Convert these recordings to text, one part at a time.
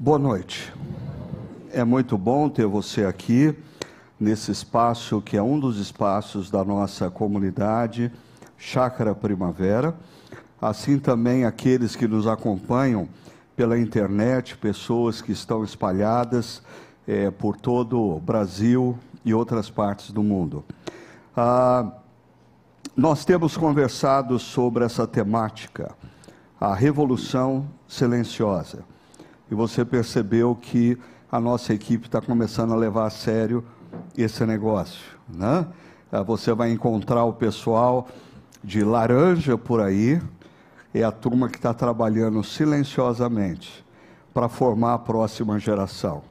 Boa noite. É muito bom ter você aqui nesse espaço que é um dos espaços da nossa comunidade, Chácara Primavera. Assim também aqueles que nos acompanham pela internet, pessoas que estão espalhadas é, por todo o Brasil e outras partes do mundo. Ah, nós temos conversado sobre essa temática, a revolução silenciosa. E você percebeu que a nossa equipe está começando a levar a sério esse negócio, né? Ah, você vai encontrar o pessoal de laranja por aí, é a turma que está trabalhando silenciosamente para formar a próxima geração,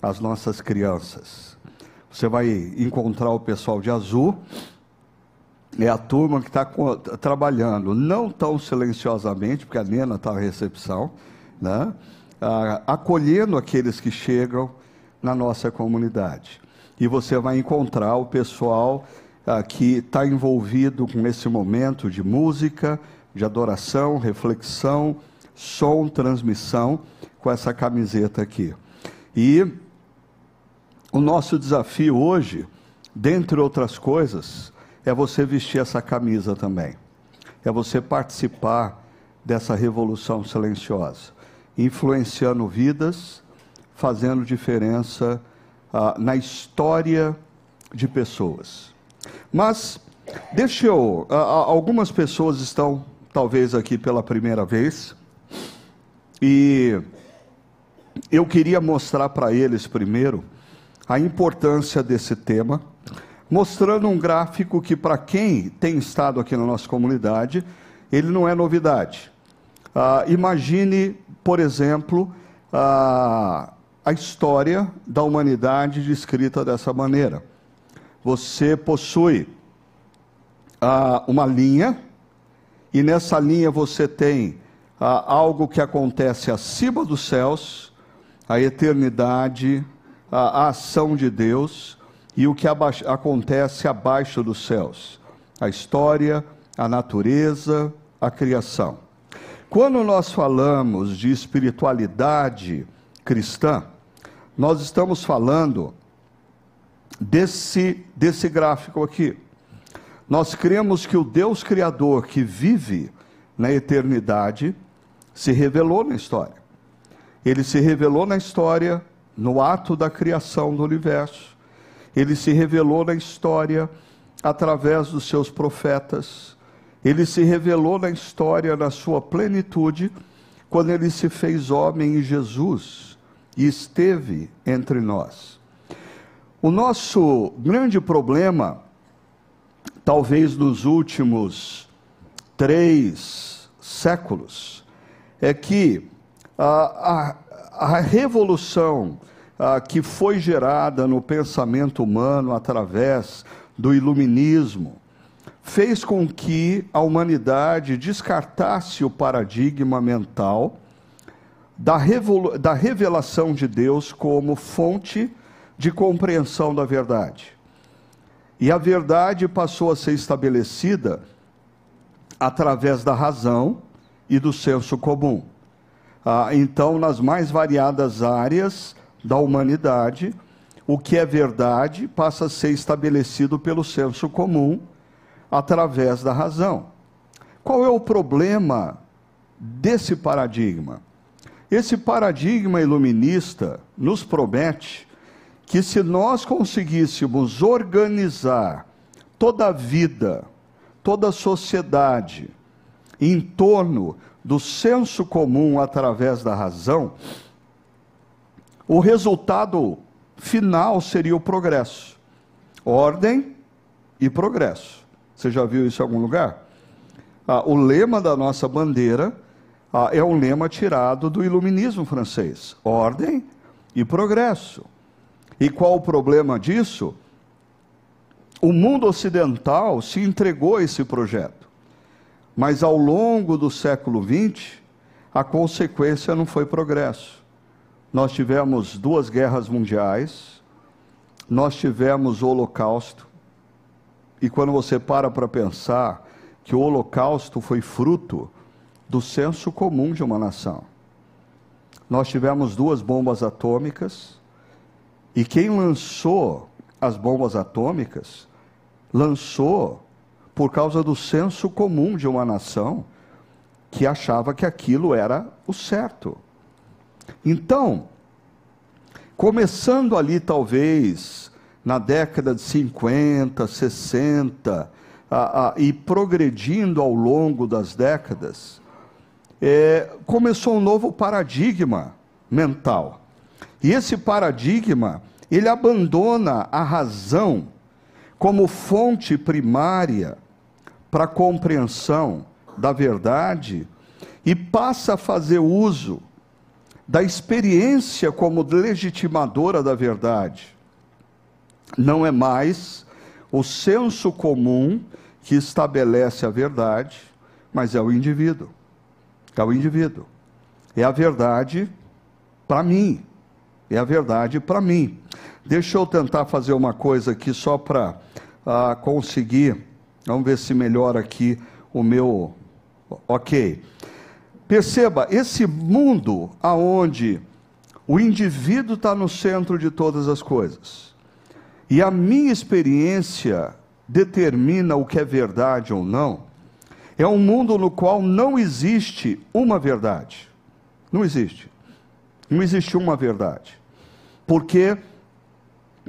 as nossas crianças. Você vai encontrar o pessoal de azul, é a turma que está trabalhando, não tão silenciosamente, porque a Nena está na recepção, né? Ah, acolhendo aqueles que chegam na nossa comunidade. E você vai encontrar o pessoal ah, que está envolvido com esse momento de música, de adoração, reflexão, som, transmissão, com essa camiseta aqui. E o nosso desafio hoje, dentre outras coisas, é você vestir essa camisa também. É você participar dessa revolução silenciosa, influenciando vidas, fazendo diferença ah, na história de pessoas. Mas, deixa eu. Ah, algumas pessoas estão, talvez, aqui pela primeira vez, e eu queria mostrar para eles primeiro a importância desse tema mostrando um gráfico que, para quem tem estado aqui na nossa comunidade, ele não é novidade. Ah, imagine, por exemplo, a, a história da humanidade descrita dessa maneira. Você possui ah, uma linha, e nessa linha você tem ah, algo que acontece acima dos céus, a eternidade, a, a ação de Deus e o que acontece abaixo dos céus, a história, a natureza, a criação. Quando nós falamos de espiritualidade cristã, nós estamos falando desse, desse gráfico aqui. Nós cremos que o Deus Criador que vive na eternidade se revelou na história. Ele se revelou na história no ato da criação do universo ele se revelou na história através dos seus profetas. Ele se revelou na história na sua plenitude, quando ele se fez homem em Jesus e esteve entre nós. O nosso grande problema, talvez nos últimos três séculos, é que a, a, a revolução ah, que foi gerada no pensamento humano através do iluminismo, fez com que a humanidade descartasse o paradigma mental da, da revelação de Deus como fonte de compreensão da verdade. E a verdade passou a ser estabelecida através da razão e do senso comum. Ah, então, nas mais variadas áreas, da humanidade, o que é verdade passa a ser estabelecido pelo senso comum através da razão. Qual é o problema desse paradigma? Esse paradigma iluminista nos promete que se nós conseguíssemos organizar toda a vida, toda a sociedade em torno do senso comum através da razão, o resultado final seria o progresso. Ordem e progresso. Você já viu isso em algum lugar? Ah, o lema da nossa bandeira ah, é um lema tirado do iluminismo francês: ordem e progresso. E qual o problema disso? O mundo ocidental se entregou a esse projeto, mas ao longo do século XX, a consequência não foi progresso nós tivemos duas guerras mundiais, nós tivemos o Holocausto, e quando você para para pensar que o Holocausto foi fruto do senso comum de uma nação. nós tivemos duas bombas atômicas, e quem lançou as bombas atômicas lançou por causa do senso comum de uma nação que achava que aquilo era o certo. Então, começando ali talvez na década de 50, 60, a, a, e progredindo ao longo das décadas, é, começou um novo paradigma mental. E esse paradigma, ele abandona a razão como fonte primária para a compreensão da verdade e passa a fazer uso da experiência como legitimadora da verdade. Não é mais o senso comum que estabelece a verdade, mas é o indivíduo. É o indivíduo. É a verdade para mim. É a verdade para mim. Deixa eu tentar fazer uma coisa aqui só para uh, conseguir. Vamos ver se melhora aqui o meu. Ok. Perceba, esse mundo aonde o indivíduo está no centro de todas as coisas. E a minha experiência determina o que é verdade ou não. É um mundo no qual não existe uma verdade. Não existe. Não existe uma verdade. Porque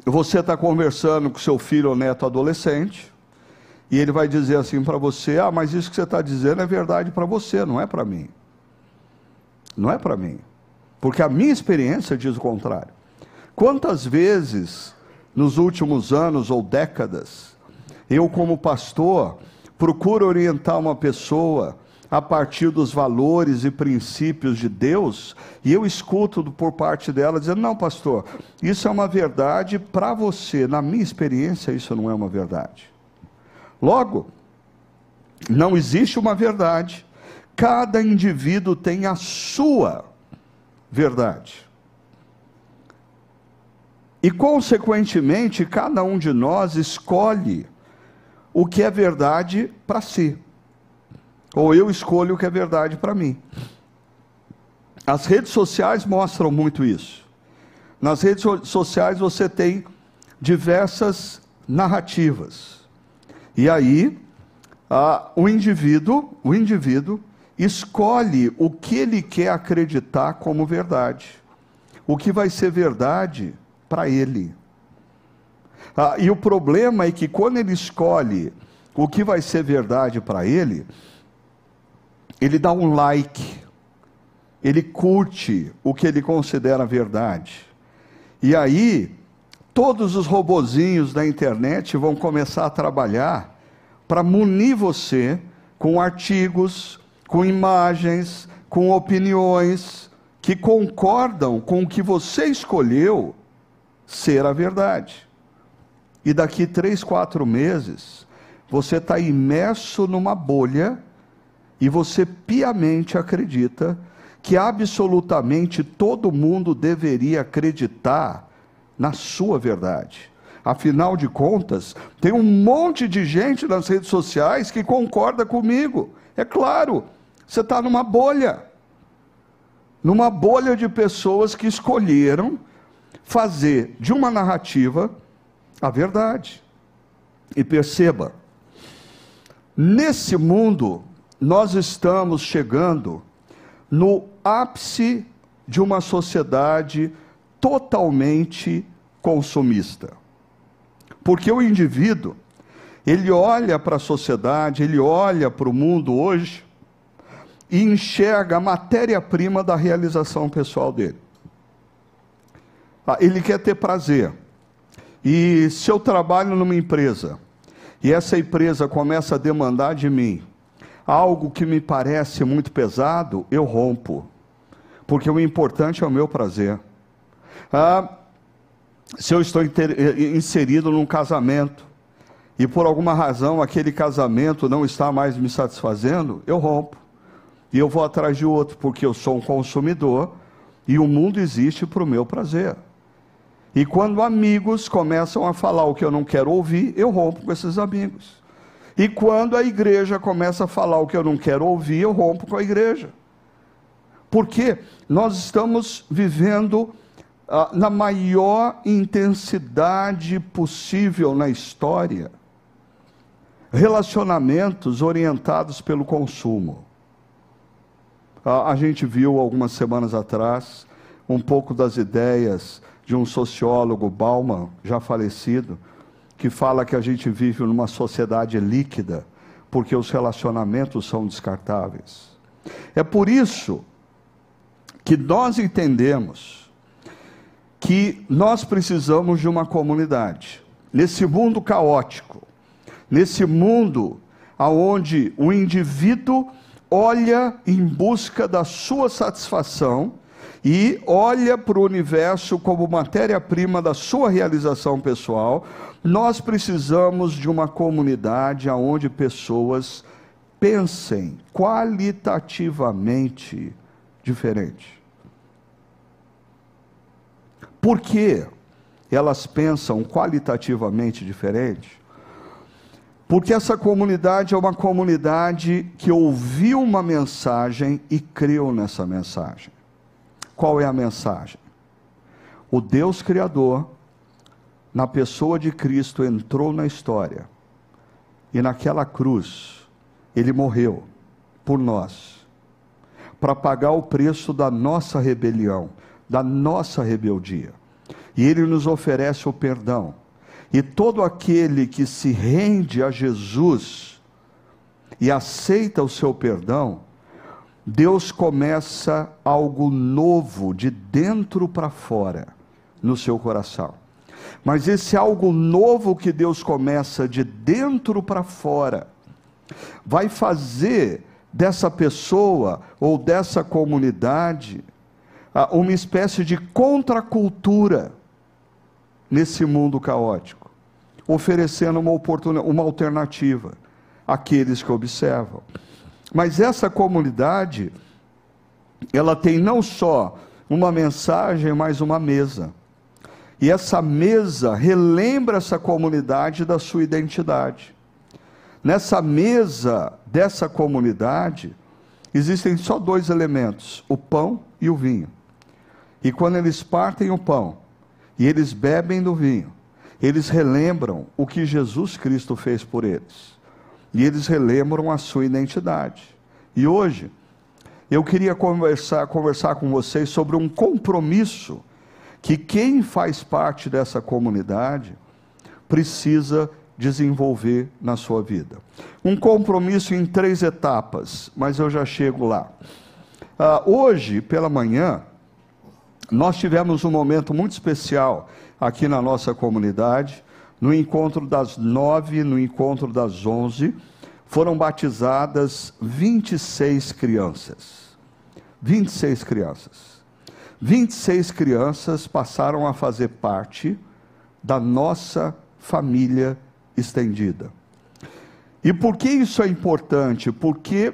você está conversando com seu filho ou neto adolescente, e ele vai dizer assim para você: Ah, mas isso que você está dizendo é verdade para você, não é para mim. Não é para mim. Porque a minha experiência diz o contrário. Quantas vezes, nos últimos anos ou décadas, eu, como pastor, procuro orientar uma pessoa a partir dos valores e princípios de Deus, e eu escuto por parte dela dizendo: não, pastor, isso é uma verdade para você. Na minha experiência, isso não é uma verdade. Logo, não existe uma verdade Cada indivíduo tem a sua verdade. E, consequentemente, cada um de nós escolhe o que é verdade para si. Ou eu escolho o que é verdade para mim. As redes sociais mostram muito isso. Nas redes sociais você tem diversas narrativas. E aí, ah, o indivíduo, o indivíduo escolhe o que ele quer acreditar como verdade, o que vai ser verdade para ele. Ah, e o problema é que quando ele escolhe o que vai ser verdade para ele, ele dá um like, ele curte o que ele considera verdade. E aí, todos os robozinhos da internet vão começar a trabalhar para munir você com artigos, com imagens, com opiniões que concordam com o que você escolheu ser a verdade. E daqui três, quatro meses, você está imerso numa bolha e você piamente acredita que absolutamente todo mundo deveria acreditar na sua verdade. Afinal de contas, tem um monte de gente nas redes sociais que concorda comigo. É claro, você está numa bolha. Numa bolha de pessoas que escolheram fazer de uma narrativa a verdade. E perceba, nesse mundo, nós estamos chegando no ápice de uma sociedade totalmente consumista. Porque o indivíduo, ele olha para a sociedade, ele olha para o mundo hoje e enxerga a matéria-prima da realização pessoal dele. Ah, ele quer ter prazer. E se eu trabalho numa empresa e essa empresa começa a demandar de mim algo que me parece muito pesado, eu rompo. Porque o importante é o meu prazer. Ah, se eu estou inserido num casamento e por alguma razão aquele casamento não está mais me satisfazendo, eu rompo e eu vou atrás de outro, porque eu sou um consumidor e o mundo existe para o meu prazer. E quando amigos começam a falar o que eu não quero ouvir, eu rompo com esses amigos. E quando a igreja começa a falar o que eu não quero ouvir, eu rompo com a igreja. Porque nós estamos vivendo ah, na maior intensidade possível na história relacionamentos orientados pelo consumo. Ah, a gente viu algumas semanas atrás um pouco das ideias de um sociólogo, Bauman, já falecido, que fala que a gente vive numa sociedade líquida, porque os relacionamentos são descartáveis. É por isso que nós entendemos que nós precisamos de uma comunidade. Nesse mundo caótico, nesse mundo aonde o indivíduo olha em busca da sua satisfação e olha para o universo como matéria-prima da sua realização pessoal, nós precisamos de uma comunidade onde pessoas pensem qualitativamente diferente. Por que elas pensam qualitativamente diferente? Porque essa comunidade é uma comunidade que ouviu uma mensagem e creu nessa mensagem. Qual é a mensagem? O Deus Criador, na pessoa de Cristo, entrou na história e naquela cruz, ele morreu por nós, para pagar o preço da nossa rebelião, da nossa rebeldia. E ele nos oferece o perdão. E todo aquele que se rende a Jesus e aceita o seu perdão, Deus começa algo novo de dentro para fora no seu coração. Mas esse algo novo que Deus começa de dentro para fora vai fazer dessa pessoa ou dessa comunidade ah, uma espécie de contracultura nesse mundo caótico, oferecendo uma, oportunidade, uma alternativa àqueles que observam. Mas essa comunidade, ela tem não só uma mensagem, mas uma mesa. E essa mesa relembra essa comunidade da sua identidade. Nessa mesa dessa comunidade, existem só dois elementos: o pão e o vinho. E quando eles partem o pão e eles bebem do vinho, eles relembram o que Jesus Cristo fez por eles e eles relembram a sua identidade. E hoje, eu queria conversar, conversar com vocês sobre um compromisso que quem faz parte dessa comunidade precisa desenvolver na sua vida. Um compromisso em três etapas, mas eu já chego lá. Uh, hoje, pela manhã, nós tivemos um momento muito especial aqui na nossa comunidade no encontro das nove, no encontro das onze, foram batizadas 26 crianças. 26 crianças. 26 crianças passaram a fazer parte da nossa família estendida. E por que isso é importante? Porque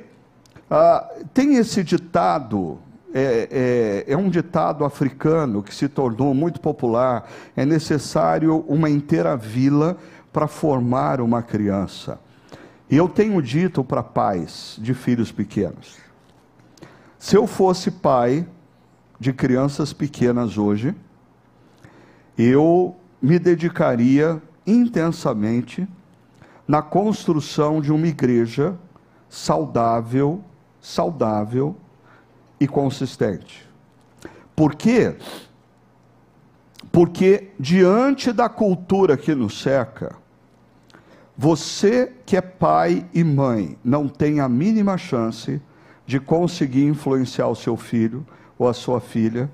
ah, tem esse ditado é, é, é, um ditado africano que se tornou muito popular: é necessário uma inteira vila para formar uma criança. E eu tenho dito para pais de filhos pequenos: se eu fosse pai de crianças pequenas hoje, eu me dedicaria intensamente na construção de uma igreja saudável, saudável e consistente. Por quê? Porque diante da cultura que nos cerca, você que é pai e mãe não tem a mínima chance de conseguir influenciar o seu filho ou a sua filha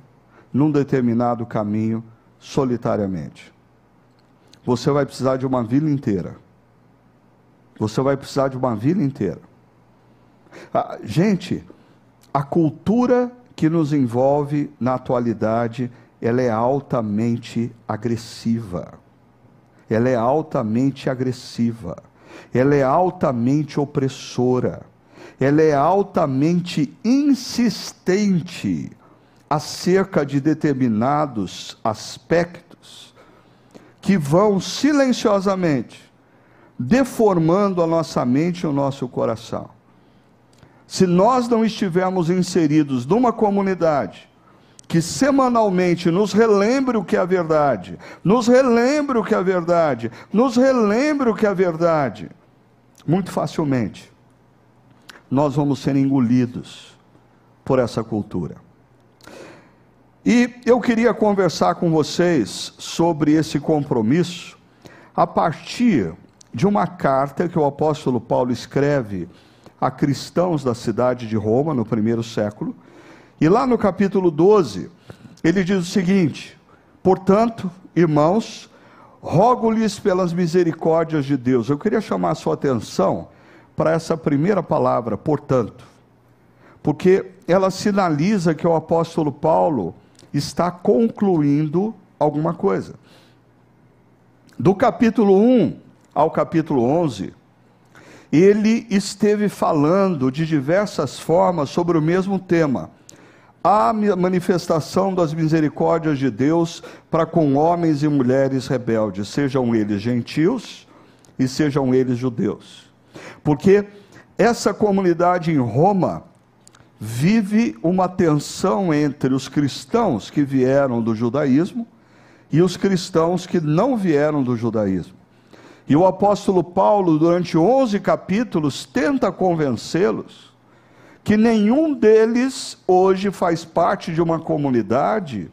num determinado caminho solitariamente. Você vai precisar de uma vila inteira. Você vai precisar de uma vila inteira. Ah, gente, a cultura que nos envolve na atualidade, ela é altamente agressiva. Ela é altamente agressiva. Ela é altamente opressora. Ela é altamente insistente acerca de determinados aspectos que vão silenciosamente deformando a nossa mente e o nosso coração. Se nós não estivermos inseridos numa comunidade que semanalmente nos relembre o que é a verdade, nos relembre o que é a verdade, nos relembre o que é a verdade, muito facilmente nós vamos ser engolidos por essa cultura. E eu queria conversar com vocês sobre esse compromisso a partir de uma carta que o apóstolo Paulo escreve a cristãos da cidade de Roma no primeiro século. E lá no capítulo 12, ele diz o seguinte: Portanto, irmãos, rogo-lhes pelas misericórdias de Deus. Eu queria chamar a sua atenção para essa primeira palavra, portanto, porque ela sinaliza que o apóstolo Paulo está concluindo alguma coisa. Do capítulo 1 ao capítulo 11, ele esteve falando de diversas formas sobre o mesmo tema. A manifestação das misericórdias de Deus para com homens e mulheres rebeldes, sejam eles gentios e sejam eles judeus. Porque essa comunidade em Roma vive uma tensão entre os cristãos que vieram do judaísmo e os cristãos que não vieram do judaísmo. E o apóstolo Paulo, durante 11 capítulos, tenta convencê-los que nenhum deles hoje faz parte de uma comunidade,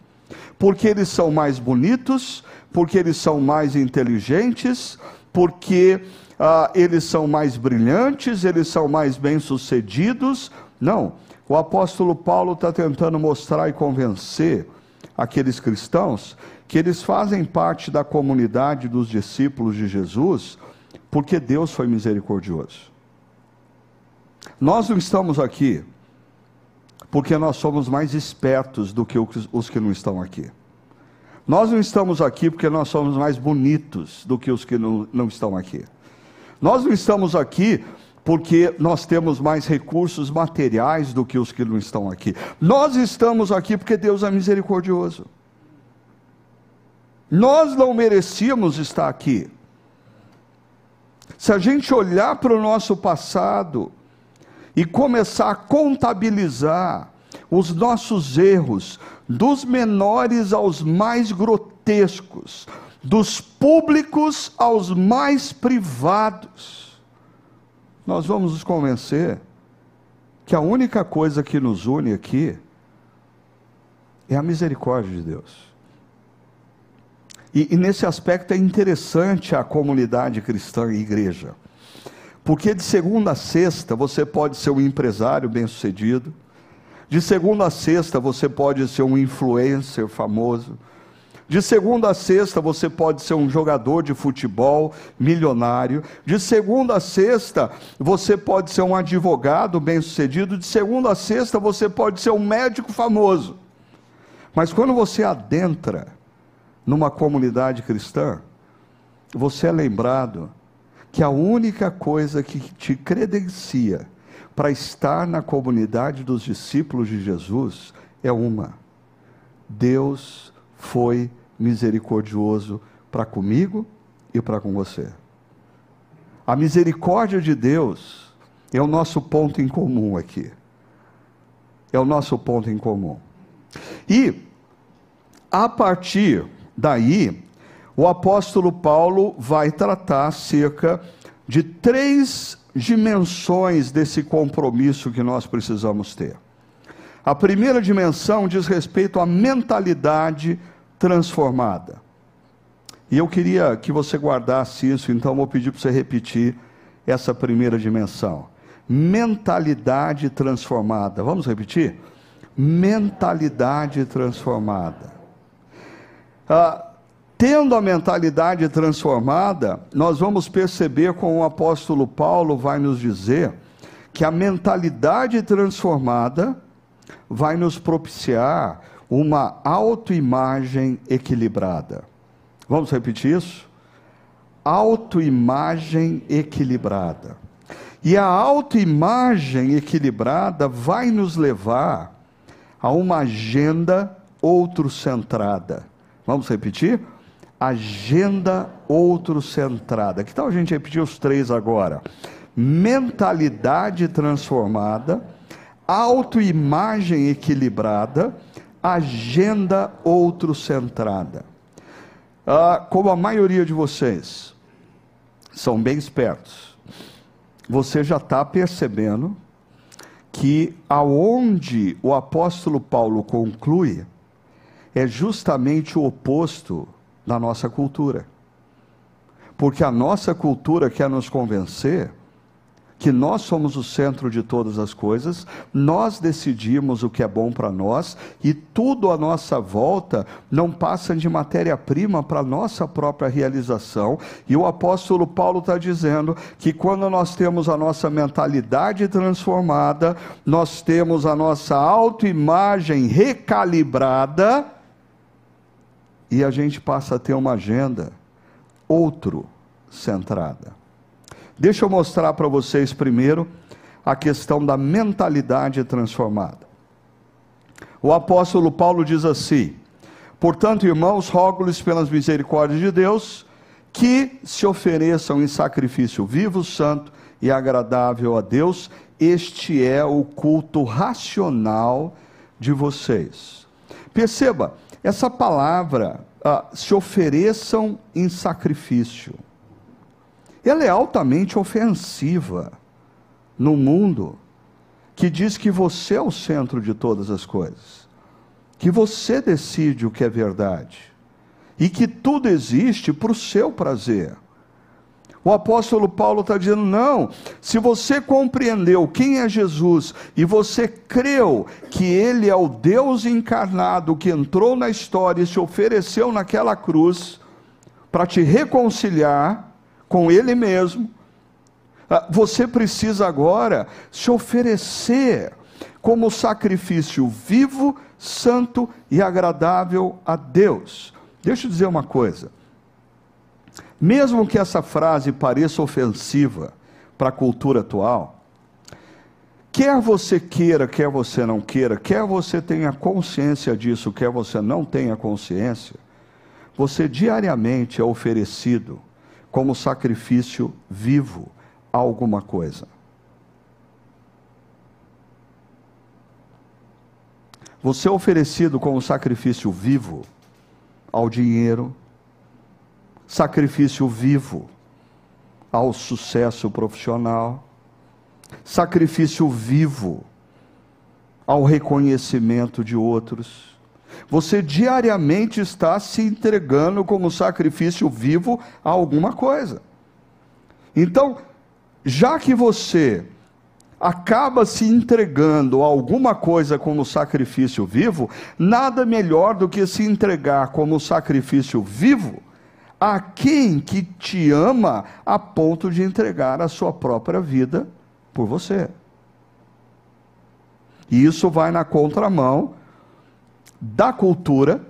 porque eles são mais bonitos, porque eles são mais inteligentes, porque ah, eles são mais brilhantes, eles são mais bem-sucedidos. Não. O apóstolo Paulo está tentando mostrar e convencer aqueles cristãos que eles fazem parte da comunidade dos discípulos de Jesus, porque Deus foi misericordioso. Nós não estamos aqui porque nós somos mais espertos do que os que não estão aqui. Nós não estamos aqui porque nós somos mais bonitos do que os que não, não estão aqui. Nós não estamos aqui porque nós temos mais recursos materiais do que os que não estão aqui. Nós estamos aqui porque Deus é misericordioso. Nós não merecíamos estar aqui. Se a gente olhar para o nosso passado e começar a contabilizar os nossos erros, dos menores aos mais grotescos, dos públicos aos mais privados, nós vamos nos convencer que a única coisa que nos une aqui é a misericórdia de Deus. E, e, nesse aspecto é interessante a comunidade cristã e igreja. Porque de segunda a sexta você pode ser um empresário bem-sucedido, de segunda a sexta você pode ser um influencer famoso, de segunda a sexta você pode ser um jogador de futebol milionário. De segunda a sexta você pode ser um advogado bem-sucedido. De segunda a sexta você pode ser um médico famoso. Mas quando você adentra numa comunidade cristã, você é lembrado que a única coisa que te credencia para estar na comunidade dos discípulos de Jesus é uma: Deus foi misericordioso para comigo e para com você. A misericórdia de Deus é o nosso ponto em comum aqui. É o nosso ponto em comum. E, a partir daí, o apóstolo Paulo vai tratar acerca de três dimensões desse compromisso que nós precisamos ter. A primeira dimensão diz respeito à mentalidade transformada. E eu queria que você guardasse isso, então vou pedir para você repetir essa primeira dimensão. Mentalidade transformada. Vamos repetir? Mentalidade transformada. Ah, tendo a mentalidade transformada, nós vamos perceber como o apóstolo Paulo vai nos dizer que a mentalidade transformada vai nos propiciar uma autoimagem equilibrada. Vamos repetir isso? Autoimagem equilibrada. E a autoimagem equilibrada vai nos levar a uma agenda outro-centrada. Vamos repetir? Agenda outro-centrada. Que tal a gente repetir os três agora? mentalidade transformada, autoimagem equilibrada, agenda outro-centrada. Ah, como a maioria de vocês são bem espertos, você já está percebendo que aonde o apóstolo Paulo conclui é justamente o oposto da nossa cultura. Porque a nossa cultura quer nos convencer que nós somos o centro de todas as coisas, nós decidimos o que é bom para nós e tudo à nossa volta não passa de matéria-prima para a nossa própria realização. E o apóstolo Paulo está dizendo que quando nós temos a nossa mentalidade transformada, nós temos a nossa autoimagem recalibrada e a gente passa a ter uma agenda outro centrada. Deixa eu mostrar para vocês primeiro a questão da mentalidade transformada. O apóstolo Paulo diz assim: Portanto, irmãos, rogo-lhes pelas misericórdias de Deus que se ofereçam em sacrifício vivo, santo e agradável a Deus. Este é o culto racional de vocês. Perceba, essa palavra, ah, se ofereçam em sacrifício ela é altamente ofensiva no mundo que diz que você é o centro de todas as coisas, que você decide o que é verdade e que tudo existe para o seu prazer. O apóstolo Paulo está dizendo: não, se você compreendeu quem é Jesus e você creu que ele é o Deus encarnado que entrou na história e se ofereceu naquela cruz para te reconciliar, com Ele mesmo. Ah, você precisa agora se oferecer como sacrifício vivo, santo e agradável a Deus. Deixa eu dizer uma coisa. Mesmo que essa frase pareça ofensiva para a cultura atual, quer você queira, quer você não queira, quer você tenha consciência disso, quer você não tenha consciência, você diariamente é oferecido como sacrifício vivo a alguma coisa. Você é oferecido como sacrifício vivo ao dinheiro, sacrifício vivo ao sucesso profissional, sacrifício vivo ao reconhecimento de outros você diariamente está se entregando como sacrifício vivo a alguma coisa. Então, já que você acaba se entregando a alguma coisa como sacrifício vivo, nada melhor do que se entregar como sacrifício vivo a quem que te ama a ponto de entregar a sua própria vida por você. E isso vai na contramão da cultura,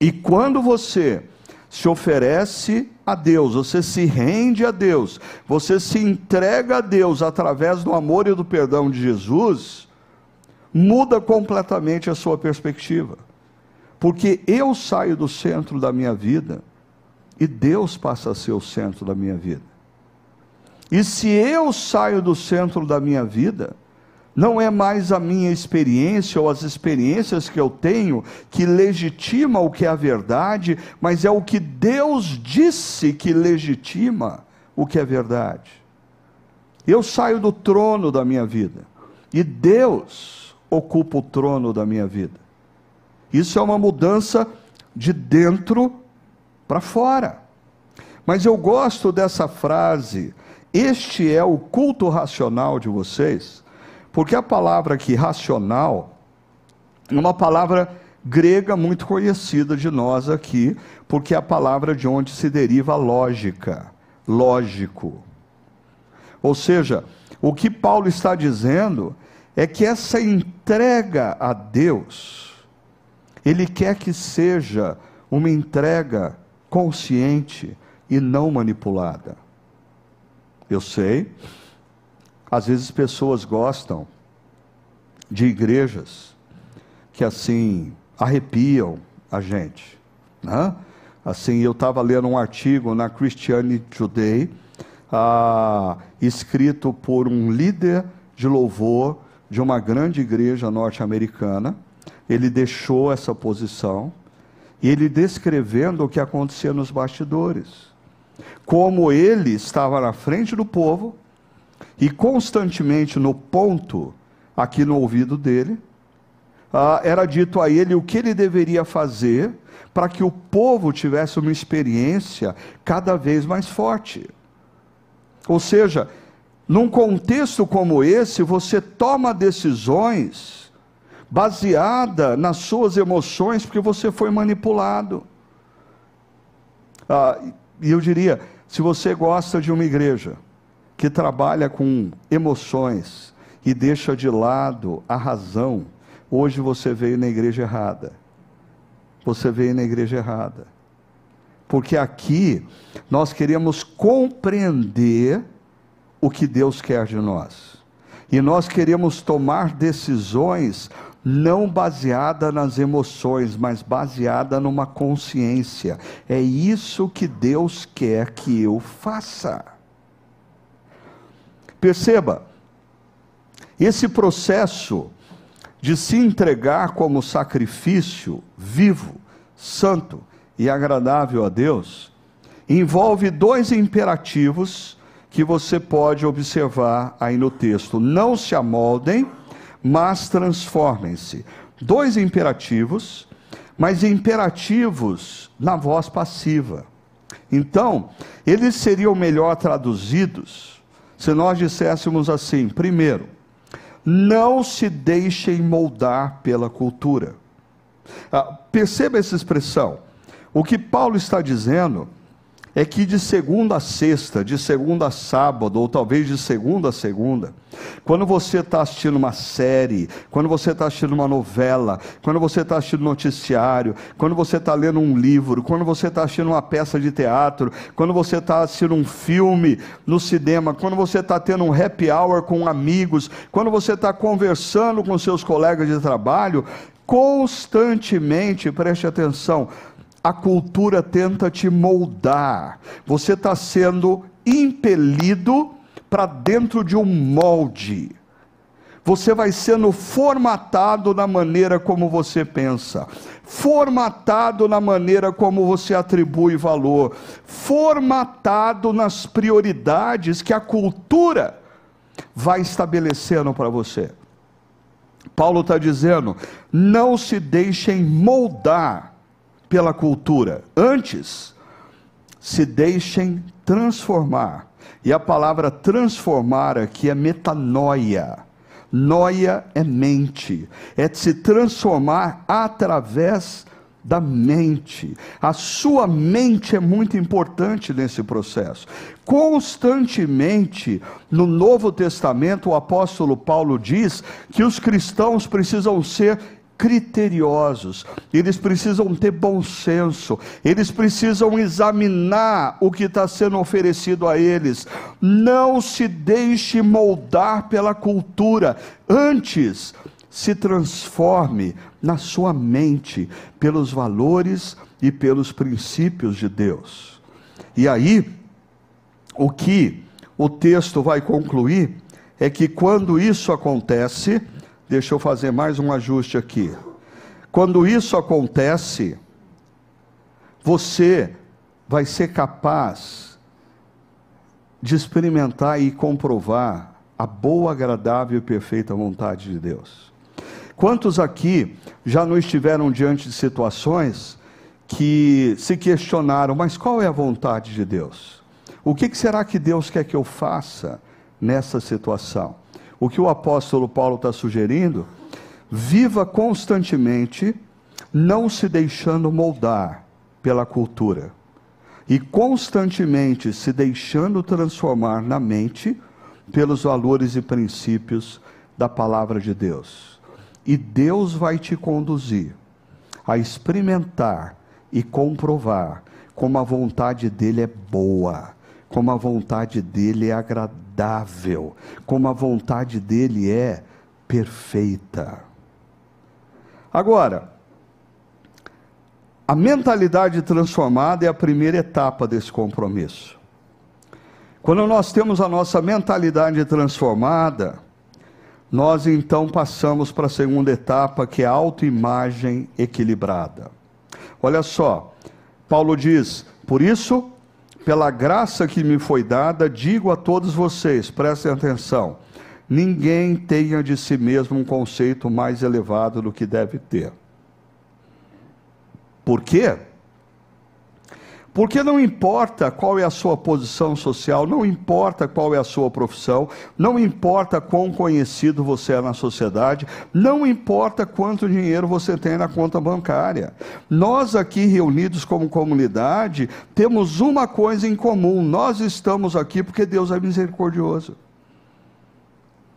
e quando você se oferece a Deus, você se rende a Deus, você se entrega a Deus através do amor e do perdão de Jesus, muda completamente a sua perspectiva. Porque eu saio do centro da minha vida e Deus passa a ser o centro da minha vida. E se eu saio do centro da minha vida, não é mais a minha experiência ou as experiências que eu tenho que legitima o que é a verdade, mas é o que Deus disse que legitima o que é verdade. Eu saio do trono da minha vida e Deus ocupa o trono da minha vida. Isso é uma mudança de dentro para fora. Mas eu gosto dessa frase: este é o culto racional de vocês porque a palavra aqui, racional, é uma palavra grega muito conhecida de nós aqui, porque é a palavra de onde se deriva a lógica, lógico. Ou seja, o que Paulo está dizendo é que essa entrega a Deus, ele quer que seja uma entrega consciente e não manipulada. Eu sei às vezes pessoas gostam de igrejas que assim arrepiam a gente. Né? Assim, eu estava lendo um artigo na Christianity Today, ah, escrito por um líder de louvor de uma grande igreja norte-americana. Ele deixou essa posição e ele descrevendo o que acontecia nos bastidores. Como ele estava na frente do povo e constantemente no ponto aqui no ouvido dele, ah, era dito a ele o que ele deveria fazer para que o povo tivesse uma experiência cada vez mais forte. Ou seja, num contexto como esse, você toma decisões baseada nas suas emoções, porque você foi manipulado. Ah, e eu diria, se você gosta de uma igreja que trabalha com emoções e deixa de lado a razão, hoje você veio na igreja errada você veio na igreja errada. Porque aqui nós queremos compreender o que Deus quer de nós. E nós queremos tomar decisões não baseada nas emoções, mas baseada numa consciência. É isso que Deus quer que eu faça. Perceba, esse processo de se entregar como sacrifício vivo, santo e agradável a Deus, envolve dois imperativos que você pode observar aí no texto: não se amoldem, mas transformem-se. Dois imperativos, mas imperativos na voz passiva. Então, eles seriam melhor traduzidos se nós disséssemos assim: primeiro, não se deixem moldar pela cultura. Ah, perceba essa expressão. O que Paulo está dizendo é que de segunda a sexta, de segunda a sábado, ou talvez de segunda a segunda, quando você está assistindo uma série, quando você está assistindo uma novela, quando você está assistindo noticiário, quando você está lendo um livro, quando você está assistindo uma peça de teatro, quando você está assistindo um filme no cinema, quando você está tendo um happy hour com amigos, quando você está conversando com seus colegas de trabalho, constantemente, preste atenção, a cultura tenta te moldar. Você está sendo impelido para dentro de um molde. Você vai sendo formatado na maneira como você pensa, formatado na maneira como você atribui valor, formatado nas prioridades que a cultura vai estabelecendo para você. Paulo está dizendo: não se deixem moldar pela cultura. Antes, se deixem transformar. E a palavra transformar aqui é metanoia. Noia é mente, é de se transformar através da mente. A sua mente é muito importante nesse processo. Constantemente, no Novo Testamento, o apóstolo Paulo diz que os cristãos precisam ser criteriosos, eles precisam ter bom senso, eles precisam examinar o que está sendo oferecido a eles. Não se deixe moldar pela cultura, antes se transforme na sua mente pelos valores e pelos princípios de Deus. E aí, o que o texto vai concluir é que quando isso acontece, Deixa eu fazer mais um ajuste aqui. Quando isso acontece, você vai ser capaz de experimentar e comprovar a boa, agradável e perfeita vontade de Deus. Quantos aqui já não estiveram diante de situações que se questionaram, mas qual é a vontade de Deus? O que será que Deus quer que eu faça nessa situação? O que o apóstolo Paulo está sugerindo, viva constantemente, não se deixando moldar pela cultura, e constantemente se deixando transformar na mente pelos valores e princípios da palavra de Deus. E Deus vai te conduzir a experimentar e comprovar como a vontade dele é boa, como a vontade dele é agradável agradável, como a vontade dele é perfeita. Agora, a mentalidade transformada é a primeira etapa desse compromisso. Quando nós temos a nossa mentalidade transformada, nós então passamos para a segunda etapa, que é a autoimagem equilibrada. Olha só, Paulo diz: Por isso, pela graça que me foi dada, digo a todos vocês, prestem atenção, ninguém tenha de si mesmo um conceito mais elevado do que deve ter. Por quê? Porque não importa qual é a sua posição social, não importa qual é a sua profissão, não importa quão conhecido você é na sociedade, não importa quanto dinheiro você tem na conta bancária. Nós aqui reunidos como comunidade temos uma coisa em comum: nós estamos aqui porque Deus é misericordioso.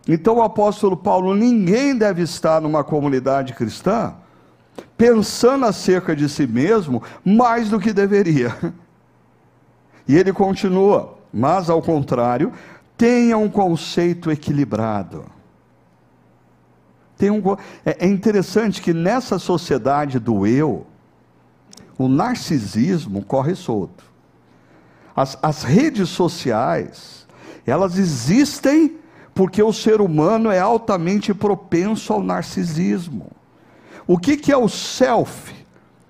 Então o apóstolo Paulo, ninguém deve estar numa comunidade cristã pensando acerca de si mesmo mais do que deveria. E ele continua, mas ao contrário, tenha um conceito equilibrado. Tem um, é, é interessante que nessa sociedade do eu, o narcisismo corre solto. As, as redes sociais, elas existem porque o ser humano é altamente propenso ao narcisismo. O que, que é o self?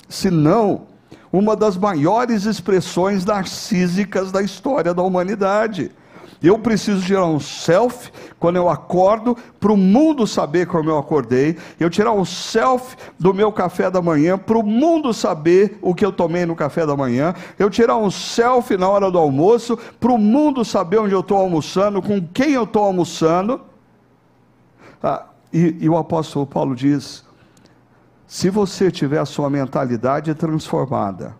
Se não uma das maiores expressões narcísicas da história da humanidade. Eu preciso tirar um self quando eu acordo, para o mundo saber como eu acordei. Eu tirar um self do meu café da manhã, para o mundo saber o que eu tomei no café da manhã. Eu tirar um self na hora do almoço, para o mundo saber onde eu estou almoçando, com quem eu estou almoçando. Ah, e, e o apóstolo Paulo diz: se você tiver a sua mentalidade transformada,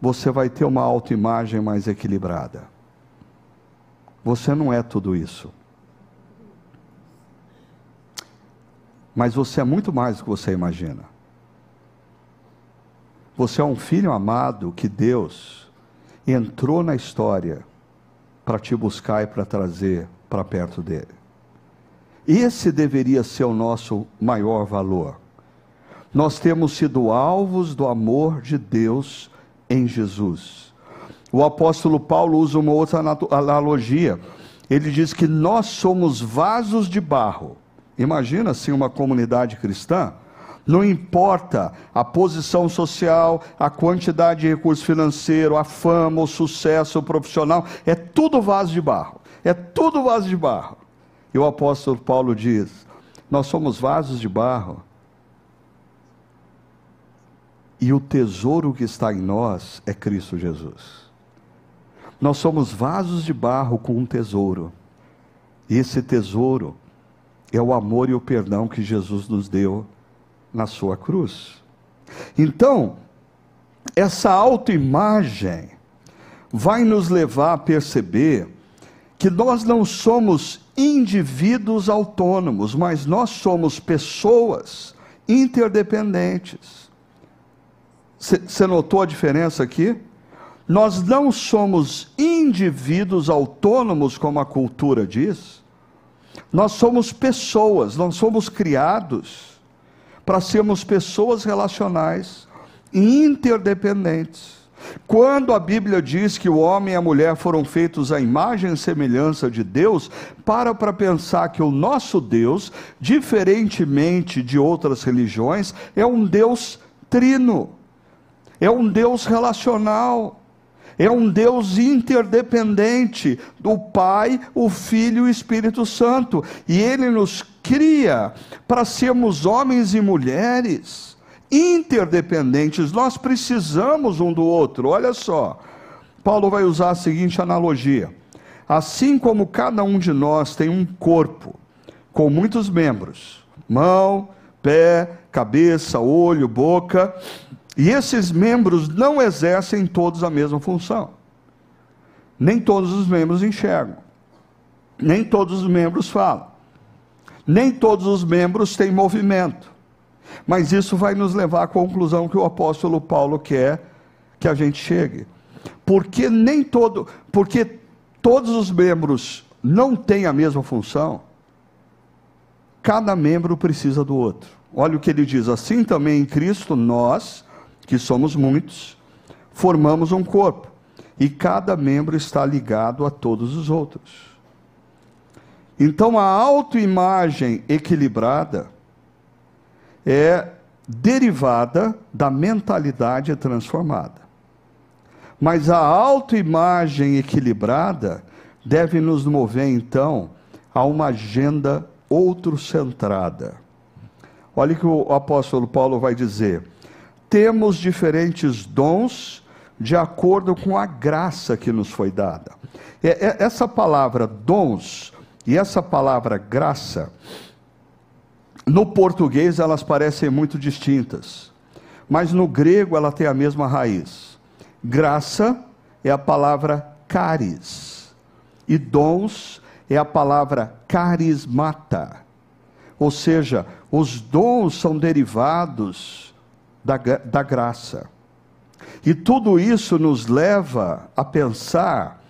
você vai ter uma autoimagem mais equilibrada. Você não é tudo isso. Mas você é muito mais do que você imagina. Você é um filho amado que Deus entrou na história para te buscar e para trazer para perto dele. Esse deveria ser o nosso maior valor nós temos sido alvos do amor de Deus em Jesus. O apóstolo Paulo usa uma outra analogia. Ele diz que nós somos vasos de barro. Imagina assim uma comunidade cristã. Não importa a posição social, a quantidade de recurso financeiro, a fama, o sucesso profissional, é tudo vaso de barro. É tudo vaso de barro. E o apóstolo Paulo diz: Nós somos vasos de barro e o tesouro que está em nós é Cristo Jesus. Nós somos vasos de barro com um tesouro. E esse tesouro é o amor e o perdão que Jesus nos deu na sua cruz. Então, essa autoimagem vai nos levar a perceber que nós não somos indivíduos autônomos, mas nós somos pessoas interdependentes. Você notou a diferença aqui? Nós não somos indivíduos autônomos, como a cultura diz. Nós somos pessoas, nós somos criados para sermos pessoas relacionais e interdependentes. Quando a Bíblia diz que o homem e a mulher foram feitos à imagem e semelhança de Deus, para para pensar que o nosso Deus, diferentemente de outras religiões, é um Deus trino é um Deus relacional, é um Deus interdependente do Pai, o Filho e o Espírito Santo, e Ele nos cria para sermos homens e mulheres interdependentes, nós precisamos um do outro, olha só. Paulo vai usar a seguinte analogia: assim como cada um de nós tem um corpo com muitos membros, mão, pé, cabeça, olho, boca, e esses membros não exercem todos a mesma função. Nem todos os membros enxergam. Nem todos os membros falam. Nem todos os membros têm movimento. Mas isso vai nos levar à conclusão que o apóstolo Paulo quer que a gente chegue. Porque nem todo, porque todos os membros não têm a mesma função, cada membro precisa do outro. Olha o que ele diz: assim também em Cristo nós, que somos muitos, formamos um corpo. e cada membro está ligado a todos os outros. Então a autoimagem equilibrada é derivada da mentalidade transformada. Mas a autoimagem equilibrada deve nos mover então a uma agenda outro-centrada. Olha o que o apóstolo Paulo vai dizer: temos diferentes dons de acordo com a graça que nos foi dada. Essa palavra dons e essa palavra graça, no português elas parecem muito distintas, mas no grego ela tem a mesma raiz. Graça é a palavra caris, e dons é a palavra carismata. Ou seja, os dons são derivados da, da graça. E tudo isso nos leva a pensar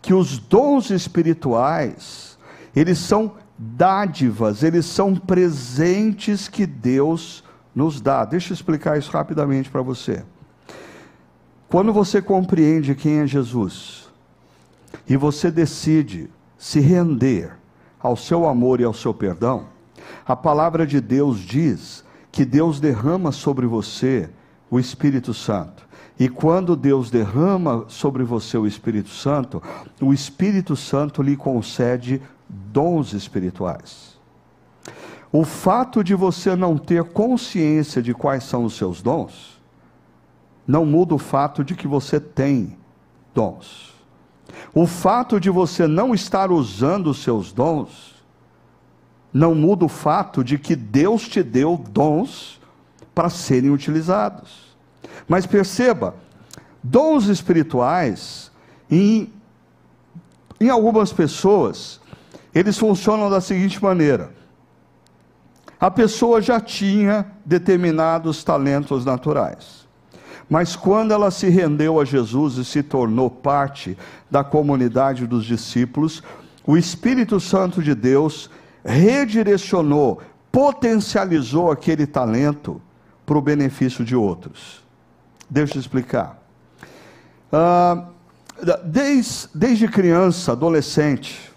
que os dons espirituais, eles são dádivas, eles são presentes que Deus nos dá. Deixa eu explicar isso rapidamente para você. Quando você compreende quem é Jesus e você decide se render ao seu amor e ao seu perdão, a palavra de Deus diz que Deus derrama sobre você o Espírito Santo. E quando Deus derrama sobre você o Espírito Santo, o Espírito Santo lhe concede dons espirituais. O fato de você não ter consciência de quais são os seus dons, não muda o fato de que você tem dons. O fato de você não estar usando os seus dons, não muda o fato de que Deus te deu dons para serem utilizados. Mas perceba, dons espirituais, em, em algumas pessoas, eles funcionam da seguinte maneira: a pessoa já tinha determinados talentos naturais. Mas quando ela se rendeu a Jesus e se tornou parte da comunidade dos discípulos, o Espírito Santo de Deus redirecionou, potencializou aquele talento para o benefício de outros. Deixa eu explicar. Ah, desde, desde criança, adolescente,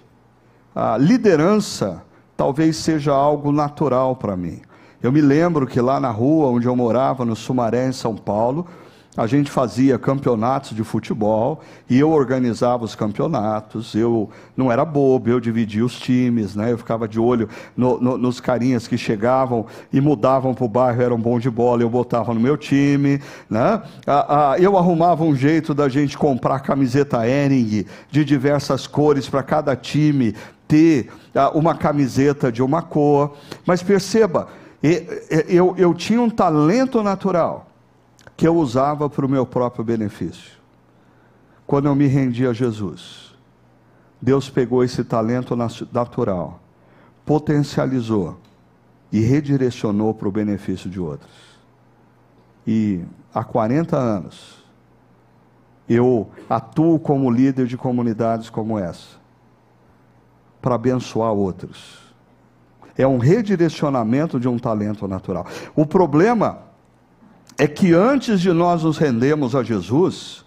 a liderança talvez seja algo natural para mim. Eu me lembro que lá na rua onde eu morava, no Sumaré, em São Paulo, a gente fazia campeonatos de futebol e eu organizava os campeonatos. Eu não era bobo, eu dividia os times, né? Eu ficava de olho no, no, nos carinhas que chegavam e mudavam para o bairro, eram bom de bola, eu botava no meu time, né? Ah, ah, eu arrumava um jeito da gente comprar camiseta Ering de diversas cores para cada time ter ah, uma camiseta de uma cor. Mas perceba, eu, eu tinha um talento natural que eu usava para o meu próprio benefício. Quando eu me rendi a Jesus, Deus pegou esse talento natural, potencializou e redirecionou para o benefício de outros. E há 40 anos, eu atuo como líder de comunidades como essa, para abençoar outros. É um redirecionamento de um talento natural. O problema é que antes de nós nos rendermos a Jesus,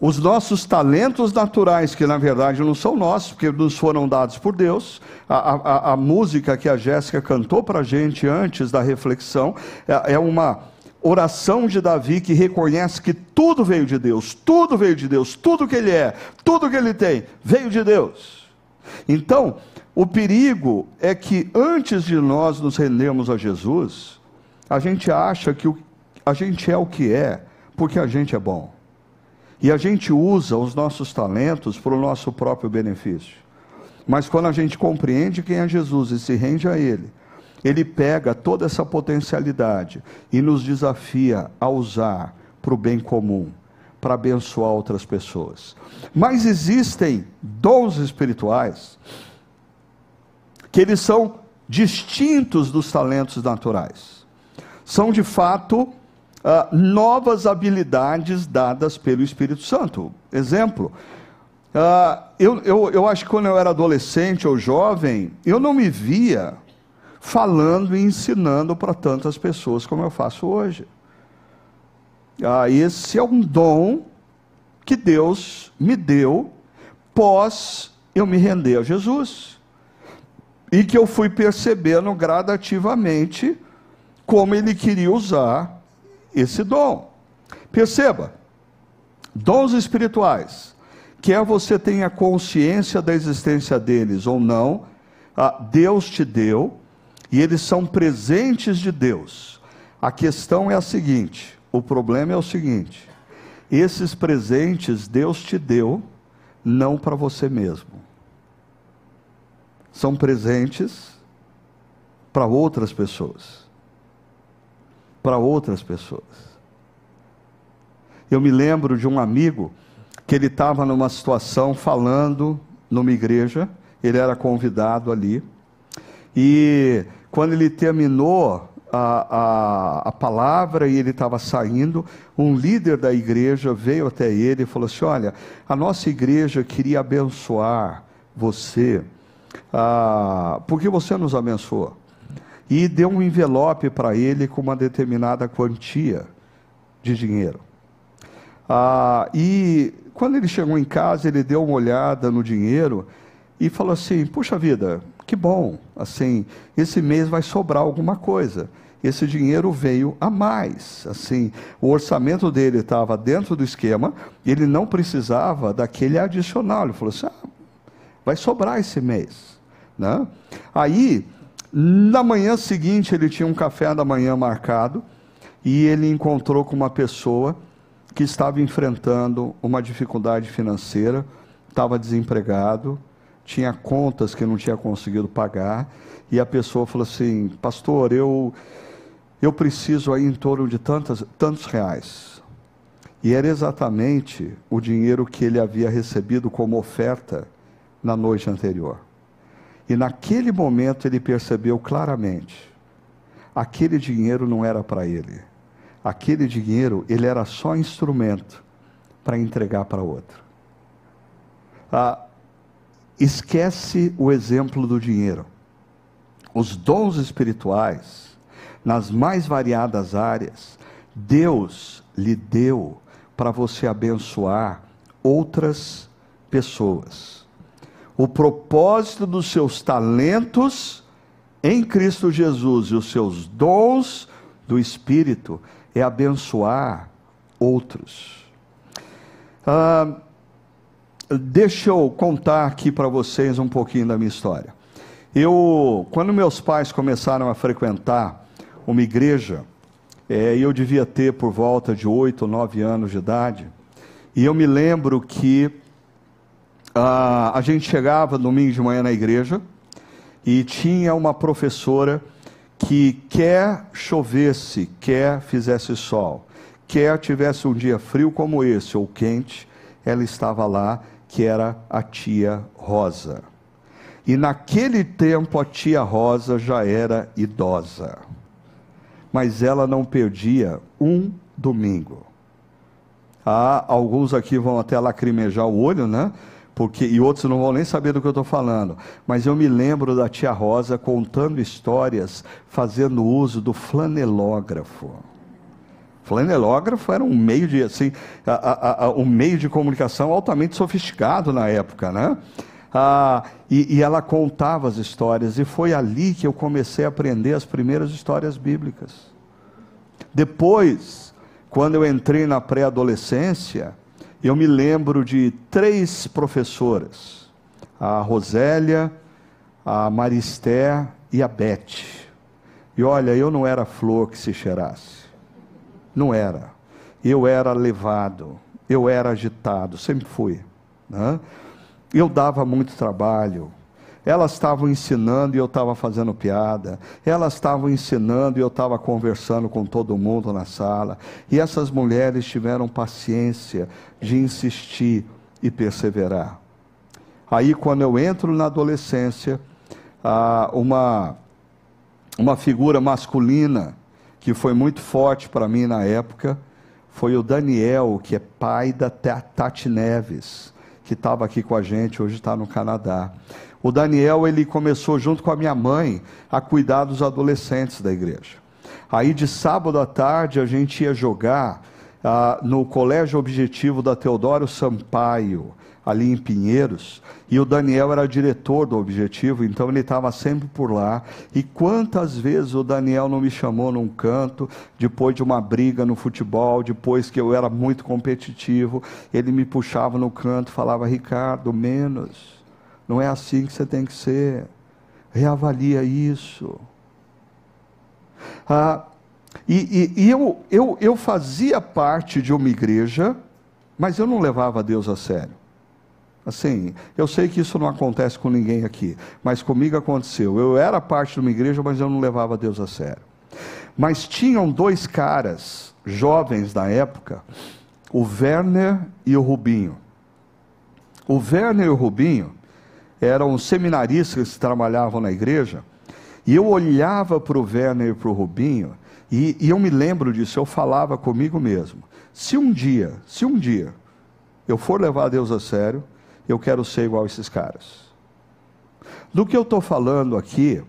os nossos talentos naturais, que na verdade não são nossos, porque nos foram dados por Deus, a, a, a música que a Jéssica cantou para a gente antes da reflexão, é, é uma oração de Davi que reconhece que tudo veio de Deus, tudo veio de Deus, tudo que ele é, tudo que ele tem, veio de Deus. Então, o perigo é que antes de nós nos rendermos a Jesus, a gente acha que o, a gente é o que é porque a gente é bom. E a gente usa os nossos talentos para o nosso próprio benefício. Mas quando a gente compreende quem é Jesus e se rende a Ele, Ele pega toda essa potencialidade e nos desafia a usar para o bem comum, para abençoar outras pessoas. Mas existem dons espirituais que eles são distintos dos talentos naturais são de fato uh, novas habilidades dadas pelo Espírito Santo. Exemplo, uh, eu, eu, eu acho que quando eu era adolescente ou jovem, eu não me via falando e ensinando para tantas pessoas como eu faço hoje. Ah, esse é um dom que Deus me deu pós eu me render a Jesus. E que eu fui percebendo gradativamente como ele queria usar esse dom. Perceba, dons espirituais, quer você tenha consciência da existência deles ou não, ah, Deus te deu e eles são presentes de Deus. A questão é a seguinte: o problema é o seguinte, esses presentes Deus te deu não para você mesmo. São presentes para outras pessoas. Para outras pessoas. Eu me lembro de um amigo que ele estava numa situação falando numa igreja, ele era convidado ali, e quando ele terminou a, a, a palavra e ele estava saindo, um líder da igreja veio até ele e falou assim: Olha, a nossa igreja queria abençoar você, ah, porque você nos abençoou. E deu um envelope para ele com uma determinada quantia de dinheiro. Ah, e quando ele chegou em casa, ele deu uma olhada no dinheiro e falou assim: Puxa vida, que bom, assim, esse mês vai sobrar alguma coisa esse dinheiro veio a mais. Assim, o orçamento dele estava dentro do esquema, ele não precisava daquele adicional. Ele falou assim: ah, vai sobrar esse mês. Né? Aí, na manhã seguinte, ele tinha um café da manhã marcado e ele encontrou com uma pessoa que estava enfrentando uma dificuldade financeira, estava desempregado, tinha contas que não tinha conseguido pagar, e a pessoa falou assim: Pastor, eu eu preciso aí em torno de tantas, tantos reais. E era exatamente o dinheiro que ele havia recebido como oferta na noite anterior. E naquele momento ele percebeu claramente: aquele dinheiro não era para ele. Aquele dinheiro, ele era só instrumento para entregar para outro. Ah, esquece o exemplo do dinheiro. Os dons espirituais, nas mais variadas áreas, Deus lhe deu para você abençoar outras pessoas. O propósito dos seus talentos em Cristo Jesus e os seus dons do Espírito é abençoar outros. Ah, deixa eu contar aqui para vocês um pouquinho da minha história. Eu, quando meus pais começaram a frequentar uma igreja, é, eu devia ter por volta de oito ou nove anos de idade, e eu me lembro que ah, a gente chegava domingo de manhã na igreja e tinha uma professora que quer chovesse, quer fizesse sol, quer tivesse um dia frio como esse ou quente, ela estava lá, que era a tia Rosa. E naquele tempo a tia Rosa já era idosa mas ela não perdia um domingo. Ah, alguns aqui vão até lacrimejar o olho, né? Porque, e outros não vão nem saber do que eu estou falando. Mas eu me lembro da tia Rosa contando histórias, fazendo uso do flanelógrafo. Flanelógrafo era um meio de assim, a, a, a, um meio de comunicação altamente sofisticado na época, né? Ah, e, e ela contava as histórias, e foi ali que eu comecei a aprender as primeiras histórias bíblicas. Depois, quando eu entrei na pré-adolescência, eu me lembro de três professoras: a Rosélia, a Maristé e a Beth. E olha, eu não era flor que se cheirasse. Não era. Eu era levado, eu era agitado, sempre fui. Né? eu dava muito trabalho. Elas estavam ensinando e eu estava fazendo piada. Elas estavam ensinando e eu estava conversando com todo mundo na sala. E essas mulheres tiveram paciência de insistir e perseverar. Aí, quando eu entro na adolescência, uma, uma figura masculina que foi muito forte para mim na época foi o Daniel, que é pai da Tati Neves que estava aqui com a gente, hoje está no Canadá. O Daniel, ele começou junto com a minha mãe a cuidar dos adolescentes da igreja. Aí de sábado à tarde a gente ia jogar ah, no Colégio Objetivo da Teodoro Sampaio, ali em Pinheiros, e o Daniel era diretor do Objetivo, então ele estava sempre por lá. E quantas vezes o Daniel não me chamou num canto, depois de uma briga no futebol, depois que eu era muito competitivo, ele me puxava no canto falava: Ricardo, menos, não é assim que você tem que ser, reavalia isso. Ah, e, e, e eu, eu, eu fazia parte de uma igreja, mas eu não levava Deus a sério. Assim, eu sei que isso não acontece com ninguém aqui, mas comigo aconteceu. Eu era parte de uma igreja, mas eu não levava Deus a sério. Mas tinham dois caras, jovens da época, o Werner e o Rubinho. O Werner e o Rubinho eram seminaristas que trabalhavam na igreja, e eu olhava para o Werner e para o Rubinho, e, e eu me lembro disso, eu falava comigo mesmo: se um dia, se um dia eu for levar Deus a sério, eu quero ser igual a esses caras. Do que eu estou falando aqui,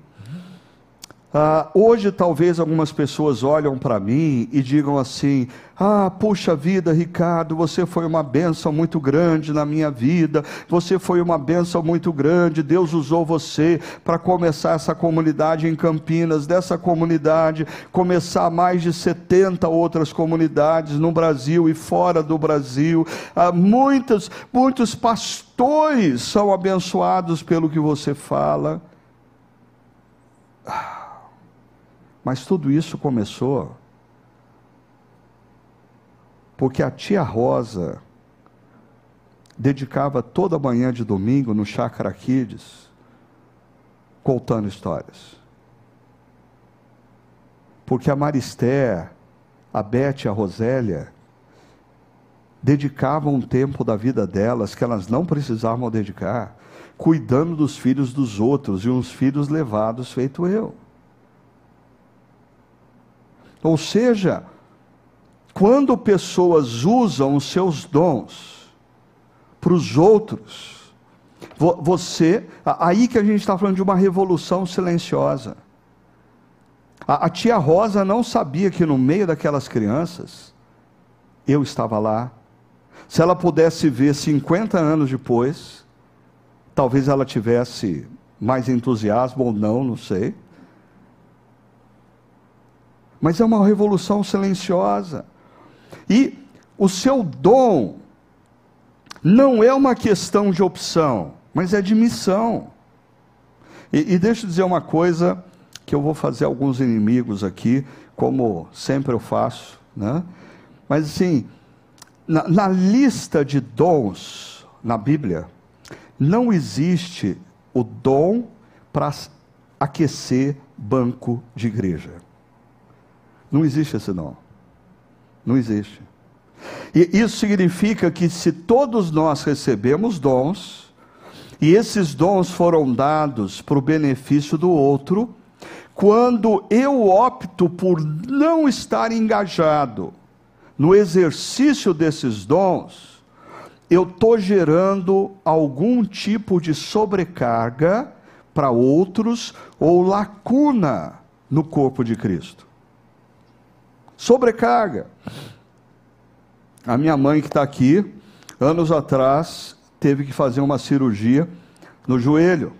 ah, hoje talvez algumas pessoas olham para mim e digam assim: ah, puxa vida, Ricardo, você foi uma bênção muito grande na minha vida, você foi uma bênção muito grande, Deus usou você para começar essa comunidade em Campinas, dessa comunidade começar mais de 70 outras comunidades no Brasil e fora do Brasil. Ah, muitos, muitos pastores são abençoados pelo que você fala. Ah, mas tudo isso começou porque a tia Rosa dedicava toda manhã de domingo no Chácara Kids contando histórias. Porque a Maristé, a Beth e a Rosélia dedicavam um tempo da vida delas que elas não precisavam dedicar, cuidando dos filhos dos outros e uns filhos levados feito eu. Ou seja, quando pessoas usam os seus dons para os outros, você, aí que a gente está falando de uma revolução silenciosa. A, a tia Rosa não sabia que no meio daquelas crianças, eu estava lá. Se ela pudesse ver 50 anos depois, talvez ela tivesse mais entusiasmo ou não, não sei. Mas é uma revolução silenciosa. E o seu dom não é uma questão de opção, mas é de missão. E, e deixa eu dizer uma coisa que eu vou fazer alguns inimigos aqui, como sempre eu faço, né? Mas assim, na, na lista de dons na Bíblia, não existe o dom para aquecer banco de igreja. Não existe esse dom. Não existe. E isso significa que se todos nós recebemos dons, e esses dons foram dados para o benefício do outro, quando eu opto por não estar engajado no exercício desses dons, eu estou gerando algum tipo de sobrecarga para outros ou lacuna no corpo de Cristo. Sobrecarga. A minha mãe que está aqui, anos atrás, teve que fazer uma cirurgia no joelho.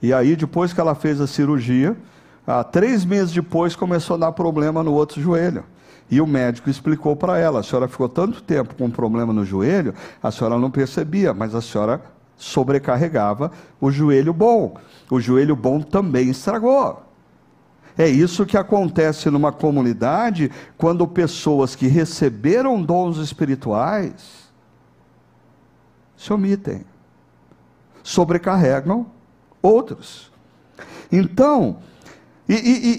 E aí, depois que ela fez a cirurgia, ah, três meses depois começou a dar problema no outro joelho. E o médico explicou para ela: a senhora ficou tanto tempo com problema no joelho, a senhora não percebia, mas a senhora sobrecarregava o joelho bom. O joelho bom também estragou. É isso que acontece numa comunidade quando pessoas que receberam dons espirituais se omitem, sobrecarregam outros. Então, e,